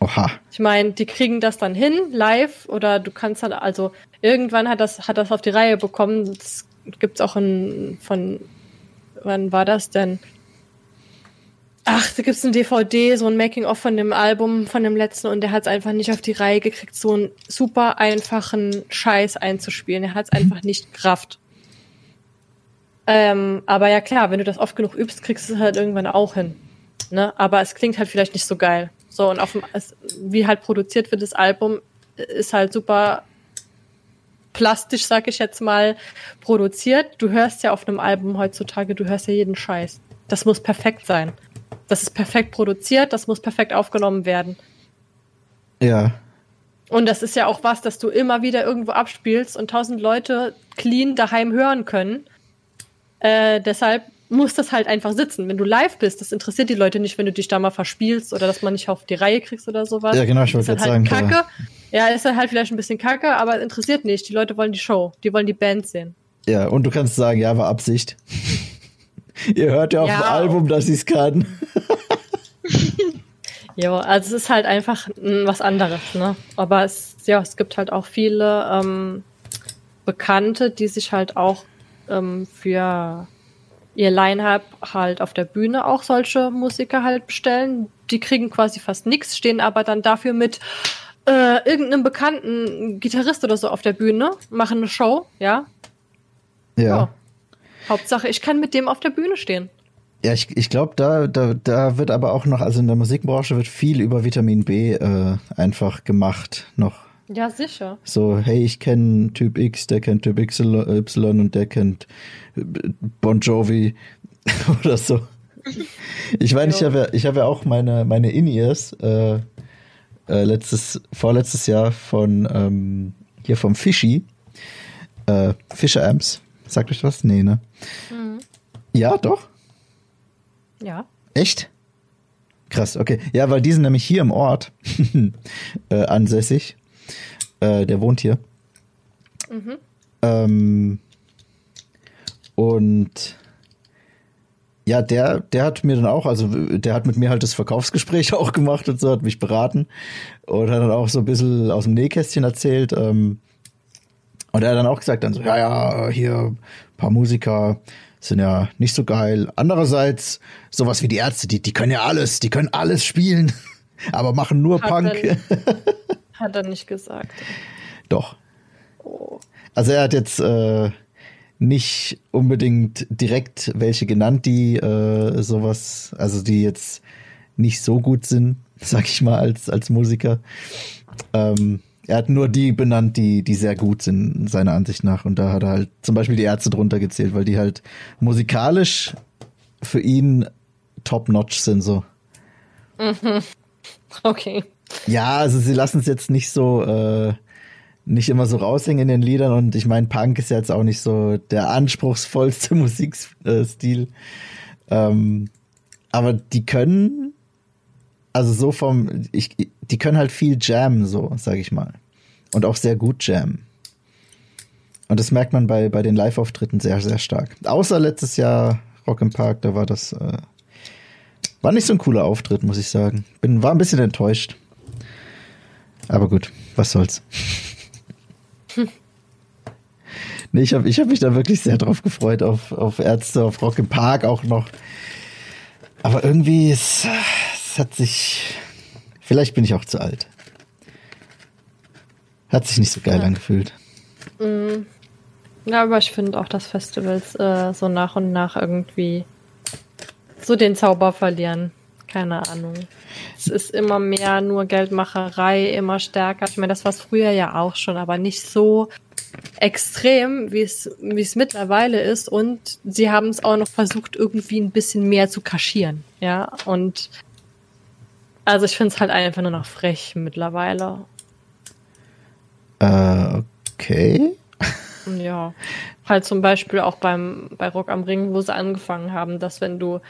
Oha. Ich meine, die kriegen das dann hin, live, oder du kannst dann, also irgendwann hat das, hat das auf die Reihe bekommen. Das gibt's auch in, von, wann war das denn? Ach, da gibt's ein DVD, so ein Making-of von dem Album, von dem letzten, und der hat's einfach nicht auf die Reihe gekriegt, so einen super einfachen Scheiß einzuspielen. Er hat's einfach (laughs) nicht Kraft. Ähm, aber ja klar, wenn du das oft genug übst, kriegst du es halt irgendwann auch hin. Ne? Aber es klingt halt vielleicht nicht so geil. So, und auf dem, es, wie halt produziert wird, das Album ist halt super plastisch, sag ich jetzt mal, produziert. Du hörst ja auf einem Album heutzutage, du hörst ja jeden Scheiß. Das muss perfekt sein. Das ist perfekt produziert, das muss perfekt aufgenommen werden. Ja. Und das ist ja auch was, dass du immer wieder irgendwo abspielst und tausend Leute clean daheim hören können. Äh, deshalb muss das halt einfach sitzen. Wenn du live bist, das interessiert die Leute nicht, wenn du dich da mal verspielst oder dass man nicht auf die Reihe kriegst oder sowas. Ja, genau, ich wollte jetzt halt sagen. Kacke. Ja, ist halt vielleicht ein bisschen kacke, aber interessiert nicht. Die Leute wollen die Show, die wollen die Band sehen. Ja, und du kannst sagen, ja, war Absicht. (laughs) Ihr hört ja auf ja. dem Album, dass ich es kann. (laughs) ja, also es ist halt einfach was anderes, ne? Aber es, ja, es gibt halt auch viele ähm, Bekannte, die sich halt auch ähm, für ihr Line-Up halt auf der Bühne auch solche Musiker halt bestellen. Die kriegen quasi fast nichts, stehen aber dann dafür mit äh, irgendeinem bekannten Gitarrist oder so auf der Bühne, machen eine Show, ja. Ja. ja. Hauptsache, ich kann mit dem auf der Bühne stehen. Ja, ich, ich glaube, da, da, da wird aber auch noch, also in der Musikbranche wird viel über Vitamin B äh, einfach gemacht noch. Ja, sicher. So, hey, ich kenne Typ X, der kennt Typ Y und der kennt Bon Jovi (laughs) oder so. Ich meine, ich habe ja, ich habe ja auch meine, meine In-Ears äh, äh, letztes, vorletztes Jahr von ähm, hier vom Fishy, äh, Fischer Amps. Sagt euch was? Nee, ne? Mhm. Ja, doch. Ja. Echt? Krass, okay. Ja, weil die sind nämlich hier im Ort (laughs) äh, ansässig. Äh, der wohnt hier. Mhm. Ähm, und ja, der, der hat mir dann auch, also der hat mit mir halt das Verkaufsgespräch (laughs) auch gemacht und so, hat mich beraten und hat dann auch so ein bisschen aus dem Nähkästchen erzählt. Ähm, und er hat dann auch gesagt, dann so, ja, ja, hier ein paar Musiker sind ja nicht so geil. Andererseits, sowas wie die Ärzte, die, die können ja alles, die können alles spielen, (laughs) aber machen nur hat Punk. Dann, (laughs) hat er nicht gesagt. Doch. Oh. Also er hat jetzt äh, nicht unbedingt direkt welche genannt, die äh, sowas, also die jetzt nicht so gut sind, (laughs) sag ich mal, als, als Musiker. Ähm, er hat nur die benannt, die, die sehr gut sind, seiner Ansicht nach. Und da hat er halt zum Beispiel die Ärzte drunter gezählt, weil die halt musikalisch für ihn top-notch sind, so. Mhm. (laughs) Okay. Ja, also sie lassen es jetzt nicht so, äh, nicht immer so raushängen in den Liedern und ich meine, Punk ist jetzt auch nicht so der anspruchsvollste (laughs) Musikstil. Ähm, aber die können, also so vom, ich, die können halt viel jammen, so, sag ich mal. Und auch sehr gut jammen. Und das merkt man bei, bei den Live-Auftritten sehr, sehr stark. Außer letztes Jahr Rock im Park, da war das, äh, war nicht so ein cooler Auftritt, muss ich sagen. Bin, war ein bisschen enttäuscht. Aber gut, was soll's. Hm. (laughs) Nee, ich habe ich hab mich da wirklich sehr drauf gefreut, auf, auf Ärzte, auf Rock im Park auch noch. Aber irgendwie, es, es hat sich. Vielleicht bin ich auch zu alt. Hat sich nicht so geil ja. angefühlt. Mhm. Ja, aber ich finde auch, dass Festivals äh, so nach und nach irgendwie so den Zauber verlieren. Keine Ahnung. Es ist immer mehr nur Geldmacherei, immer stärker. Ich meine, das war es früher ja auch schon, aber nicht so extrem, wie es, wie es mittlerweile ist. Und sie haben es auch noch versucht, irgendwie ein bisschen mehr zu kaschieren. Ja, und also ich finde es halt einfach nur noch frech mittlerweile. Äh, okay. Ja, halt zum Beispiel auch beim, bei Rock am Ring, wo sie angefangen haben, dass wenn du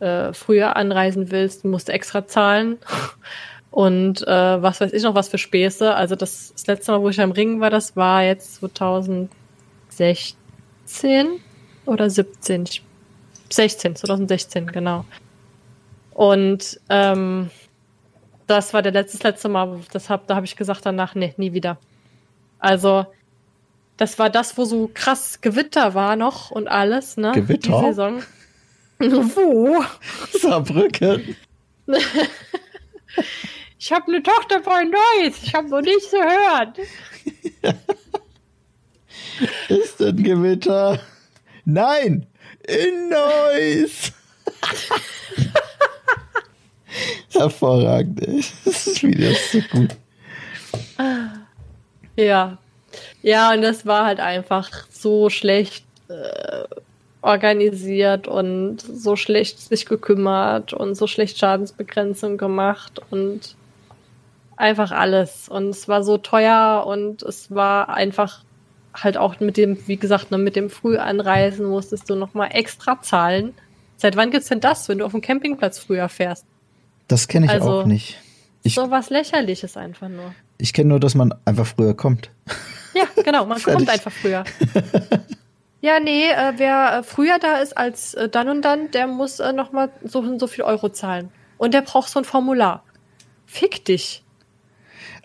äh, früher anreisen willst, musst du extra zahlen. (laughs) Und äh, was weiß ich noch, was für Späße. Also das, das letzte Mal, wo ich am Ring war, das war jetzt 2016 oder 17. 16, 2016, genau. Und ähm, das war der letzte, letzte Mal, das hab, da habe ich gesagt danach, nee, nie wieder. Also, das war das, wo so krass Gewitter war noch und alles, ne? Gewitter? Die Saison. Wo? Saarbrücken. ich habe eine Tochter bei Neuss. Ich habe noch nichts gehört. Ist ein Gewitter? Nein, in Neuss. Hervorragend, ey. Das ist wieder so gut. Ja. Ja, und das war halt einfach so schlecht äh, organisiert und so schlecht sich gekümmert und so schlecht Schadensbegrenzung gemacht und einfach alles. Und es war so teuer und es war einfach halt auch mit dem, wie gesagt, ne, mit dem Frühanreisen musstest du nochmal extra zahlen. Seit wann gibt's denn das, wenn du auf dem Campingplatz früher fährst? Das kenne ich also, auch nicht. Ich, so was lächerliches einfach nur. Ich kenne nur, dass man einfach früher kommt. Ja, genau, man (laughs) kommt einfach früher. (laughs) Ja, nee, äh, wer äh, früher da ist als äh, dann und dann, der muss äh, nochmal so und so viel Euro zahlen. Und der braucht so ein Formular. Fick dich.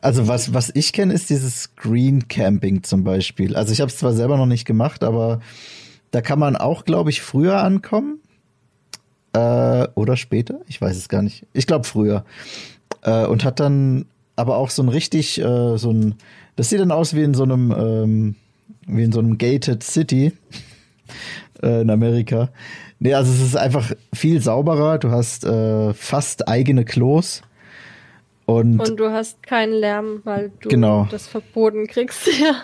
Also was, was ich kenne, ist dieses Green Camping zum Beispiel. Also ich habe es zwar selber noch nicht gemacht, aber da kann man auch, glaube ich, früher ankommen. Äh, oder später, ich weiß es gar nicht. Ich glaube früher. Äh, und hat dann aber auch so ein richtig, äh, so ein, das sieht dann aus wie in so einem, ähm, wie in so einem Gated City äh, in Amerika. Nee, also es ist einfach viel sauberer. Du hast äh, fast eigene Klos. Und, und du hast keinen Lärm, weil du genau. das verboten kriegst. (laughs) ja.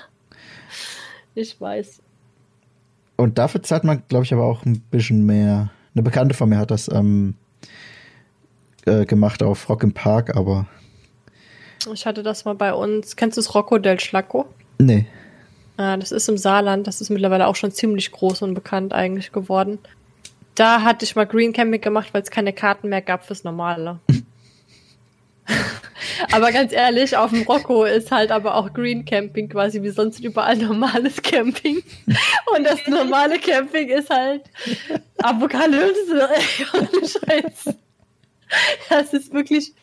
Ich weiß. Und dafür zahlt man, glaube ich, aber auch ein bisschen mehr. Eine Bekannte von mir hat das ähm, äh, gemacht auf Rock im Park, aber. Ich hatte das mal bei uns. Kennst du das Rocco del Schlacco? Nee. Ah, das ist im Saarland. Das ist mittlerweile auch schon ziemlich groß und bekannt eigentlich geworden. Da hatte ich mal Green Camping gemacht, weil es keine Karten mehr gab fürs Normale. (laughs) aber ganz ehrlich, auf dem Rocco ist halt aber auch Green Camping quasi wie sonst überall normales Camping. (laughs) Und das normale Camping ist halt Apokalypse. Ohne (laughs) Scheiß. Das ist wirklich,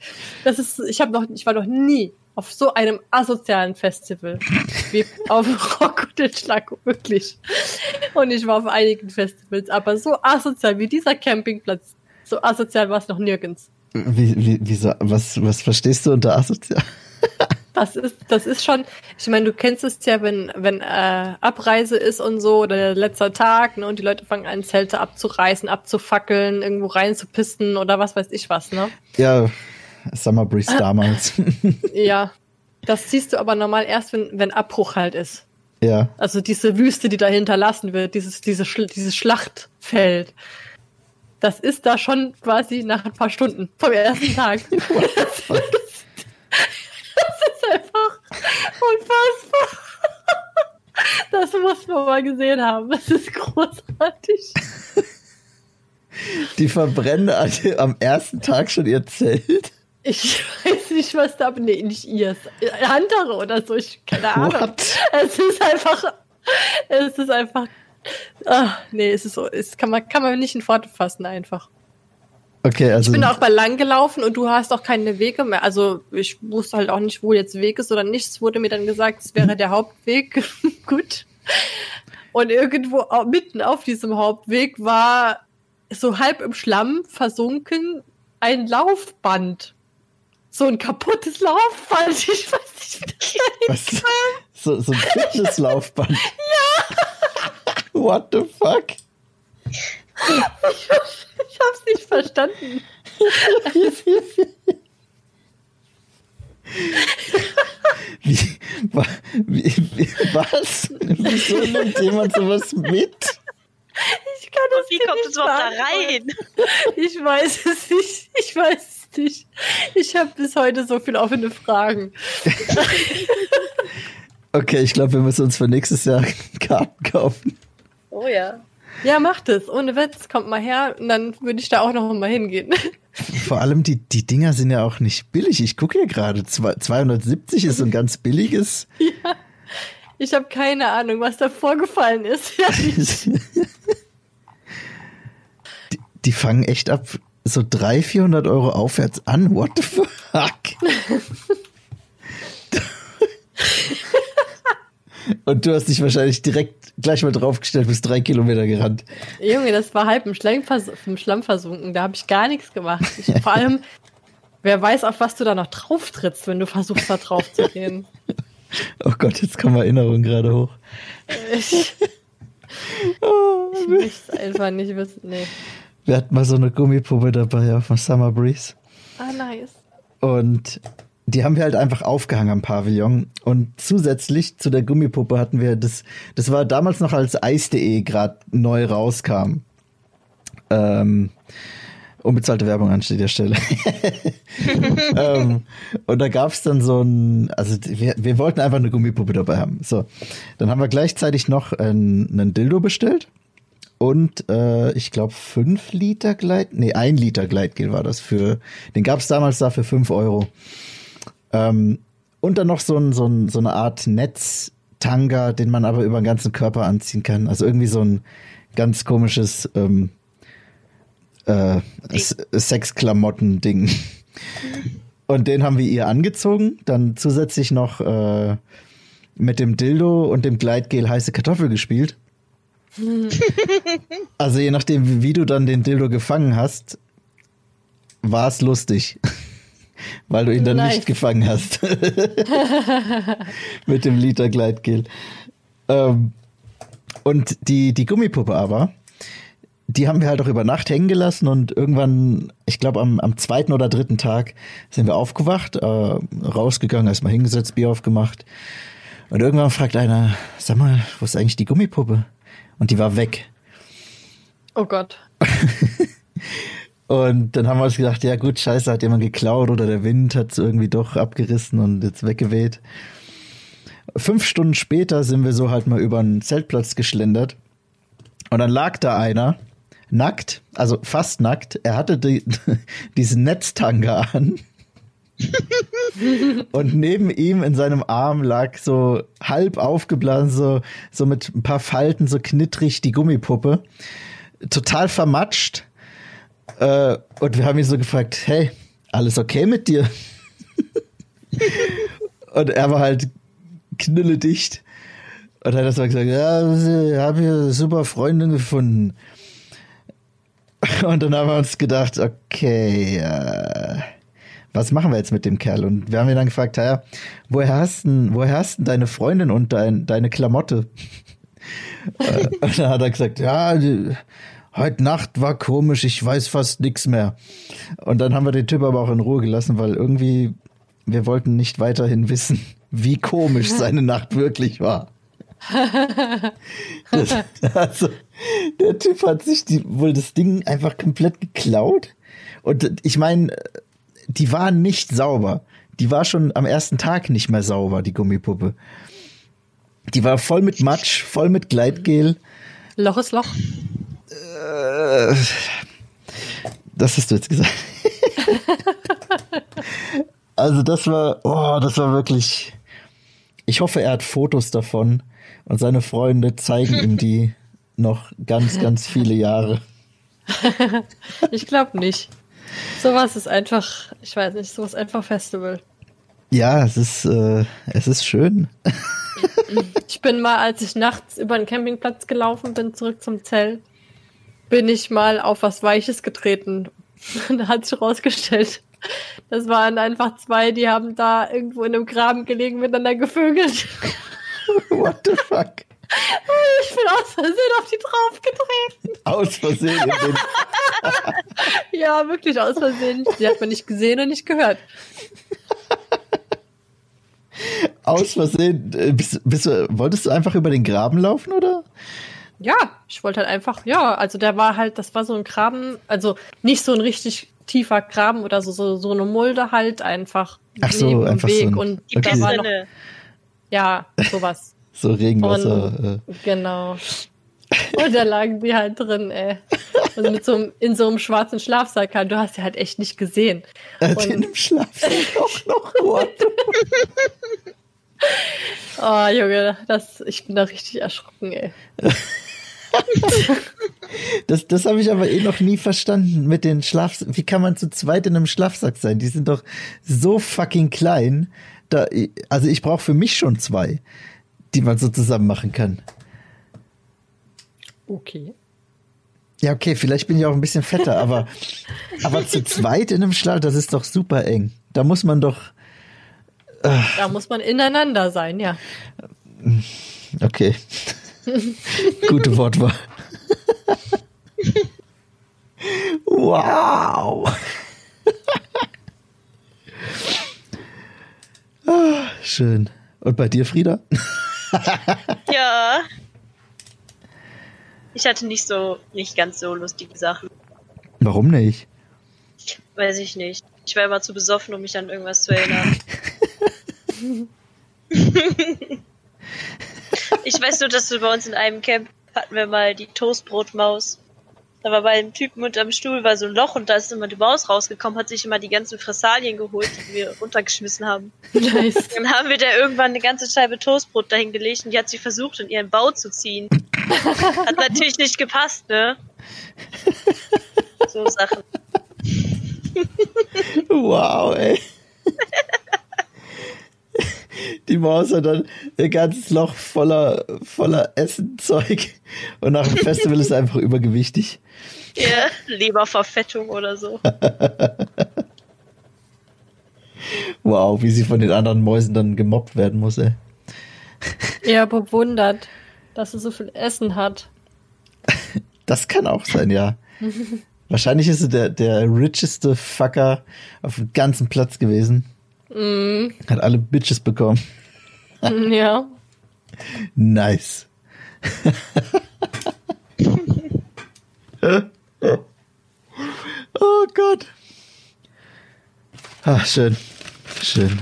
das ist, ich habe noch, ich war noch nie auf so einem asozialen Festival wie (laughs) auf Rock und Schlago, wirklich. Und ich war auf einigen Festivals, aber so asozial wie dieser Campingplatz, so asozial war es noch nirgends. Wie, wie, wieso, was, was verstehst du unter asozial? (laughs) Das ist, das ist schon, ich meine, du kennst es ja, wenn, wenn äh, Abreise ist und so oder der letzte Tag, ne, und die Leute fangen an, Zelte abzureißen, abzufackeln, irgendwo reinzupisten oder was weiß ich was, ne? Ja, Summer Breeze damals. (laughs) ja, (laughs) das siehst du aber normal erst, wenn, wenn Abbruch halt ist. Ja. Also diese Wüste, die da hinterlassen wird, dieses, dieses, dieses Schlachtfeld. Das ist da schon quasi nach ein paar Stunden vom ersten Tag. (laughs) Unfassbar. Das muss man mal gesehen haben. Das ist großartig. Die verbrennen am ersten Tag schon ihr Zelt. Ich (laughs) weiß nicht, was da. Nee, nicht ihr. Andere oder so. Ich, keine Ahnung. What? Es ist einfach. Es ist einfach. Ach, nee, es ist so. Es kann man, kann man nicht in Worte fassen, einfach. Okay, also Ich bin auch bei lang gelaufen und du hast auch keine Wege mehr. Also ich wusste halt auch nicht, wo jetzt Weg ist oder nicht. Es wurde mir dann gesagt, es wäre der Hauptweg. (laughs) Gut. Und irgendwo mitten auf diesem Hauptweg war so halb im Schlamm versunken ein Laufband. So ein kaputtes Laufband. (laughs) Ich weiß nicht, wie das kam. so, so ein Fitnesslaufband. (laughs) Ja. What the fuck? Ich hab's nicht verstanden. Wie, wa, wie, wie, was? Wieso nimmt jemand sowas mit? Ich kann das Wie kommt nicht es überhaupt da rein? Ich weiß es nicht. Ich weiß es nicht. Ich habe bis heute so viele offene Fragen. Okay, ich glaube, wir müssen uns für nächstes Jahr Karten kaufen. Oh ja. Ja, macht es. Ohne Witz. Kommt mal her und dann würde ich da auch noch mal hingehen. Vor allem die, die Dinger sind ja auch nicht billig. Ich gucke hier gerade, zwei- 270 ist so ein ganz billiges. Ich habe keine Ahnung, was da vorgefallen ist. Ja, (laughs) die, die fangen echt ab so 300, 400 Euro aufwärts an. What the fuck? Und du hast dich wahrscheinlich direkt gleich mal draufgestellt, bist drei Kilometer gerannt. Junge, das war halb im im Schlamm versunken. Da habe ich gar nichts gemacht. Ich, (laughs) vor allem, wer weiß, auf was du da noch drauf trittst, wenn du versuchst, da drauf zu gehen. Oh Gott, jetzt kommen Erinnerungen gerade hoch. Ich, ich (laughs) möchte es einfach nicht wissen. Nee. Wir hatten mal so eine Gummipuppe dabei auf dem Summer Breeze. Ah, nice. Und die haben wir halt einfach aufgehangen am Pavillon. Und zusätzlich zu der Gummipuppe hatten wir das, das war damals noch als Eis.de gerade neu rauskam. Ähm, unbezahlte Werbung an der Stelle. (laughs) ähm, und da gab's dann so ein, also wir, wir wollten einfach eine Gummipuppe dabei haben. So, dann haben wir gleichzeitig noch einen, einen Dildo bestellt und äh, ich glaube fünf Liter Gleit, nee ein Liter Gleitgel war das für, den gab's damals da für fünf Euro. Ähm, und dann noch so, ein, so, ein, so eine Art Netztanga, den man aber über den ganzen Körper anziehen kann. Also irgendwie so ein ganz komisches ähm, äh, Sexklamotten-Ding. Und den haben wir ihr angezogen, dann zusätzlich noch äh, mit dem Dildo und dem Gleitgel heiße Kartoffel gespielt. (laughs) Also je nachdem, wie, du dann den Dildo gefangen hast, war es lustig. (laughs) Weil du ihn dann Nice. nicht gefangen hast. (laughs) Mit dem Liter Gleitgel. Ähm, und die, die Gummipuppe aber, die haben wir halt auch über Nacht hängen gelassen und irgendwann, ich glaube am, am zweiten oder dritten Tag sind wir aufgewacht, äh, rausgegangen, erstmal hingesetzt, Bier aufgemacht. Und irgendwann fragt einer, sag mal, wo ist eigentlich die Gummipuppe? Und die war weg. Oh Gott. (laughs) Und dann haben wir uns gedacht, ja gut, scheiße, hat jemand geklaut oder der Wind hat es irgendwie doch abgerissen und jetzt weggeweht. Fünf Stunden später sind wir so halt mal über einen Zeltplatz geschlendert. Und dann lag da einer, nackt, also fast nackt. Er hatte die, (laughs) diesen Netztanga an. (laughs) und neben ihm in seinem Arm lag so halb aufgeblasen, so, so mit ein paar Falten, so knittrig die Gummipuppe. Total vermatscht. Äh, und wir haben ihn so gefragt, hey, alles okay mit dir? (laughs) und er war halt knülledicht. Und hat erst mal gesagt, ja, ich habe hier super Freundin gefunden. Und dann haben wir uns gedacht, okay, äh, was machen wir jetzt mit dem Kerl? Und wir haben ihn dann gefragt, ja, woher hast denn, woher hast denn deine Freundin und dein, deine Klamotte? (laughs) Äh, und dann hat er gesagt, ja, die, heute Nacht war komisch, ich weiß fast nichts mehr. Und dann haben wir den Typ aber auch in Ruhe gelassen, weil irgendwie wir wollten nicht weiterhin wissen, (laughs) wie komisch seine Nacht wirklich war. (laughs) Das, also, der Typ hat sich die, wohl das Ding einfach komplett geklaut. Und ich meine, die waren nicht sauber. die war schon am ersten Tag nicht mehr sauber, die Gummipuppe. Die war voll mit Matsch, voll mit Gleitgel. Loch ist Loch. Äh, das hast du jetzt gesagt. (laughs) also das war, oh, das war wirklich. Ich hoffe, er hat Fotos davon und seine Freunde zeigen ihm die (laughs) noch ganz, ganz viele Jahre. ich glaube nicht. Sowas ist einfach, ich weiß nicht, sowas ist einfach Festival. Ja, es ist, äh, es ist schön. (laughs) ich bin mal, als ich nachts über den Campingplatz gelaufen bin, zurück zum Zelt, bin ich mal auf was Weiches getreten. (laughs) da hat sich rausgestellt, das waren einfach zwei, die haben da irgendwo in einem Graben gelegen, miteinander gevögelt. What the fuck? Ich bin aus Versehen auf die draufgetreten. Aus Versehen? (laughs) ja, wirklich aus Versehen. Die hat man nicht gesehen und nicht gehört. Aus Versehen? Äh, bist, bist wolltest du einfach über den Graben laufen, oder? Ja, ich wollte halt einfach, ja, also der war halt, das war so ein Graben, also nicht so ein richtig tiefer Graben oder so, so, so eine Mulde halt einfach. Ach so, einfach Weg so ein, und Die da war noch, Pissrinne. ja, sowas. So Regenwasser. äh. Und, genau. Und da lagen die halt drin, ey. Und mit so einem, in so einem schwarzen Schlafsack halt. Du hast sie halt echt nicht gesehen. Äh, Und- in dem Schlafsack auch noch. (laughs) What? Oh, Junge, das, ich bin da richtig erschrocken, ey. (laughs) Das, das habe ich aber eh noch nie verstanden mit den Schlafsack. Wie kann man zu zweit in einem Schlafsack sein? Die sind doch so fucking klein. Da, also ich brauche für mich schon zwei, die man so zusammen machen kann. Okay. Ja, okay, vielleicht bin ich auch ein bisschen fetter, aber, (laughs) aber zu zweit in einem Schlaf, das ist doch super eng. Da muss man doch, Da muss man ineinander sein, ja. okay. (laughs) Gute Wortwahl. wow. ah, schön. Und bei dir, Frieda? (laughs) Ja. Ich hatte nicht so, nicht ganz so lustige Sachen. Warum nicht? Weiß ich nicht. Ich war immer zu besoffen, um mich an irgendwas zu erinnern. (laughs) ich weiß nur, dass wir bei uns in einem Camp hatten wir mal die Toastbrotmaus. Da war bei einem Typen unterm Stuhl war so ein Loch und da ist immer die Maus rausgekommen, hat sich immer die ganzen Fressalien geholt, die wir runtergeschmissen haben. Nice. Dann haben wir da irgendwann eine ganze Scheibe Toastbrot dahin gelegt und die hat sie versucht, in ihren Bau zu ziehen. Hat natürlich nicht gepasst, ne? So Sachen. Wow, ey. Die Maus hat dann ein ganzes Loch voller, voller Essenzeug und nach dem (laughs) Festival ist sie einfach übergewichtig. Ja, Leberverfettung oder so. (laughs) Wow, wie sie von den anderen Mäusen dann gemobbt werden muss, ey. Eher bewundert, dass sie so viel Essen hat. Das kann auch sein, ja. (laughs) Wahrscheinlich ist sie der, der richeste Fucker auf dem ganzen Platz gewesen. Mm, Hat alle Bitches bekommen. ja. Nice. (laughs) oh Gott. Ah, schön. Schön.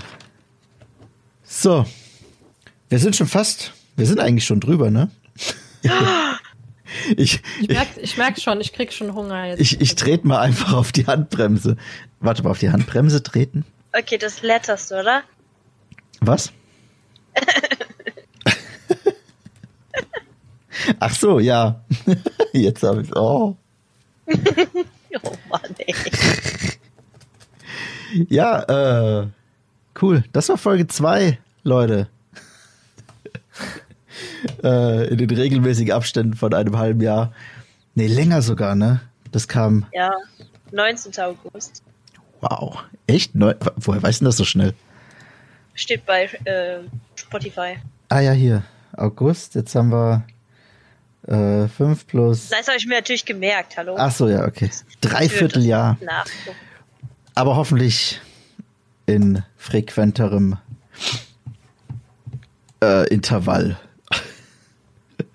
So. Wir sind schon fast. Wir sind eigentlich schon drüber, ne? (laughs) ich, Ich merk, ich merk schon, ich krieg schon Hunger jetzt. ich, ich trete mal einfach auf die Handbremse. Warte mal, auf die Handbremse treten. Okay, das letterst du, oder? Was? (laughs) Ach so, ja. (laughs) Jetzt habe ich Oh. (laughs) Oh Mann, ey. Ja, äh, cool. Das war Folge 2, Leute. äh, in den regelmäßigen Abständen von einem halben Jahr. Nee, länger sogar, ne? Das kam. Ja, 19. August. Wow. Echt? Neu Woher weißt du das so schnell? Steht bei äh, Spotify. Ah ja, hier. August, jetzt haben wir äh, 5 plus. Das habe ich mir natürlich gemerkt, hallo. Ach so, ja, okay. Dreivierteljahr. Aber hoffentlich in frequenterem äh, Intervall.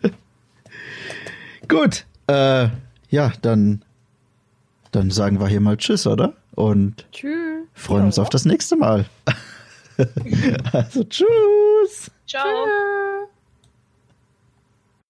(laughs) Gut. Äh, ja, dann, dann sagen wir hier mal Tschüss, oder? Und Tschüss. freuen uns auf das nächste Mal. (laughs) also tschüss. Ciao. Tschüss.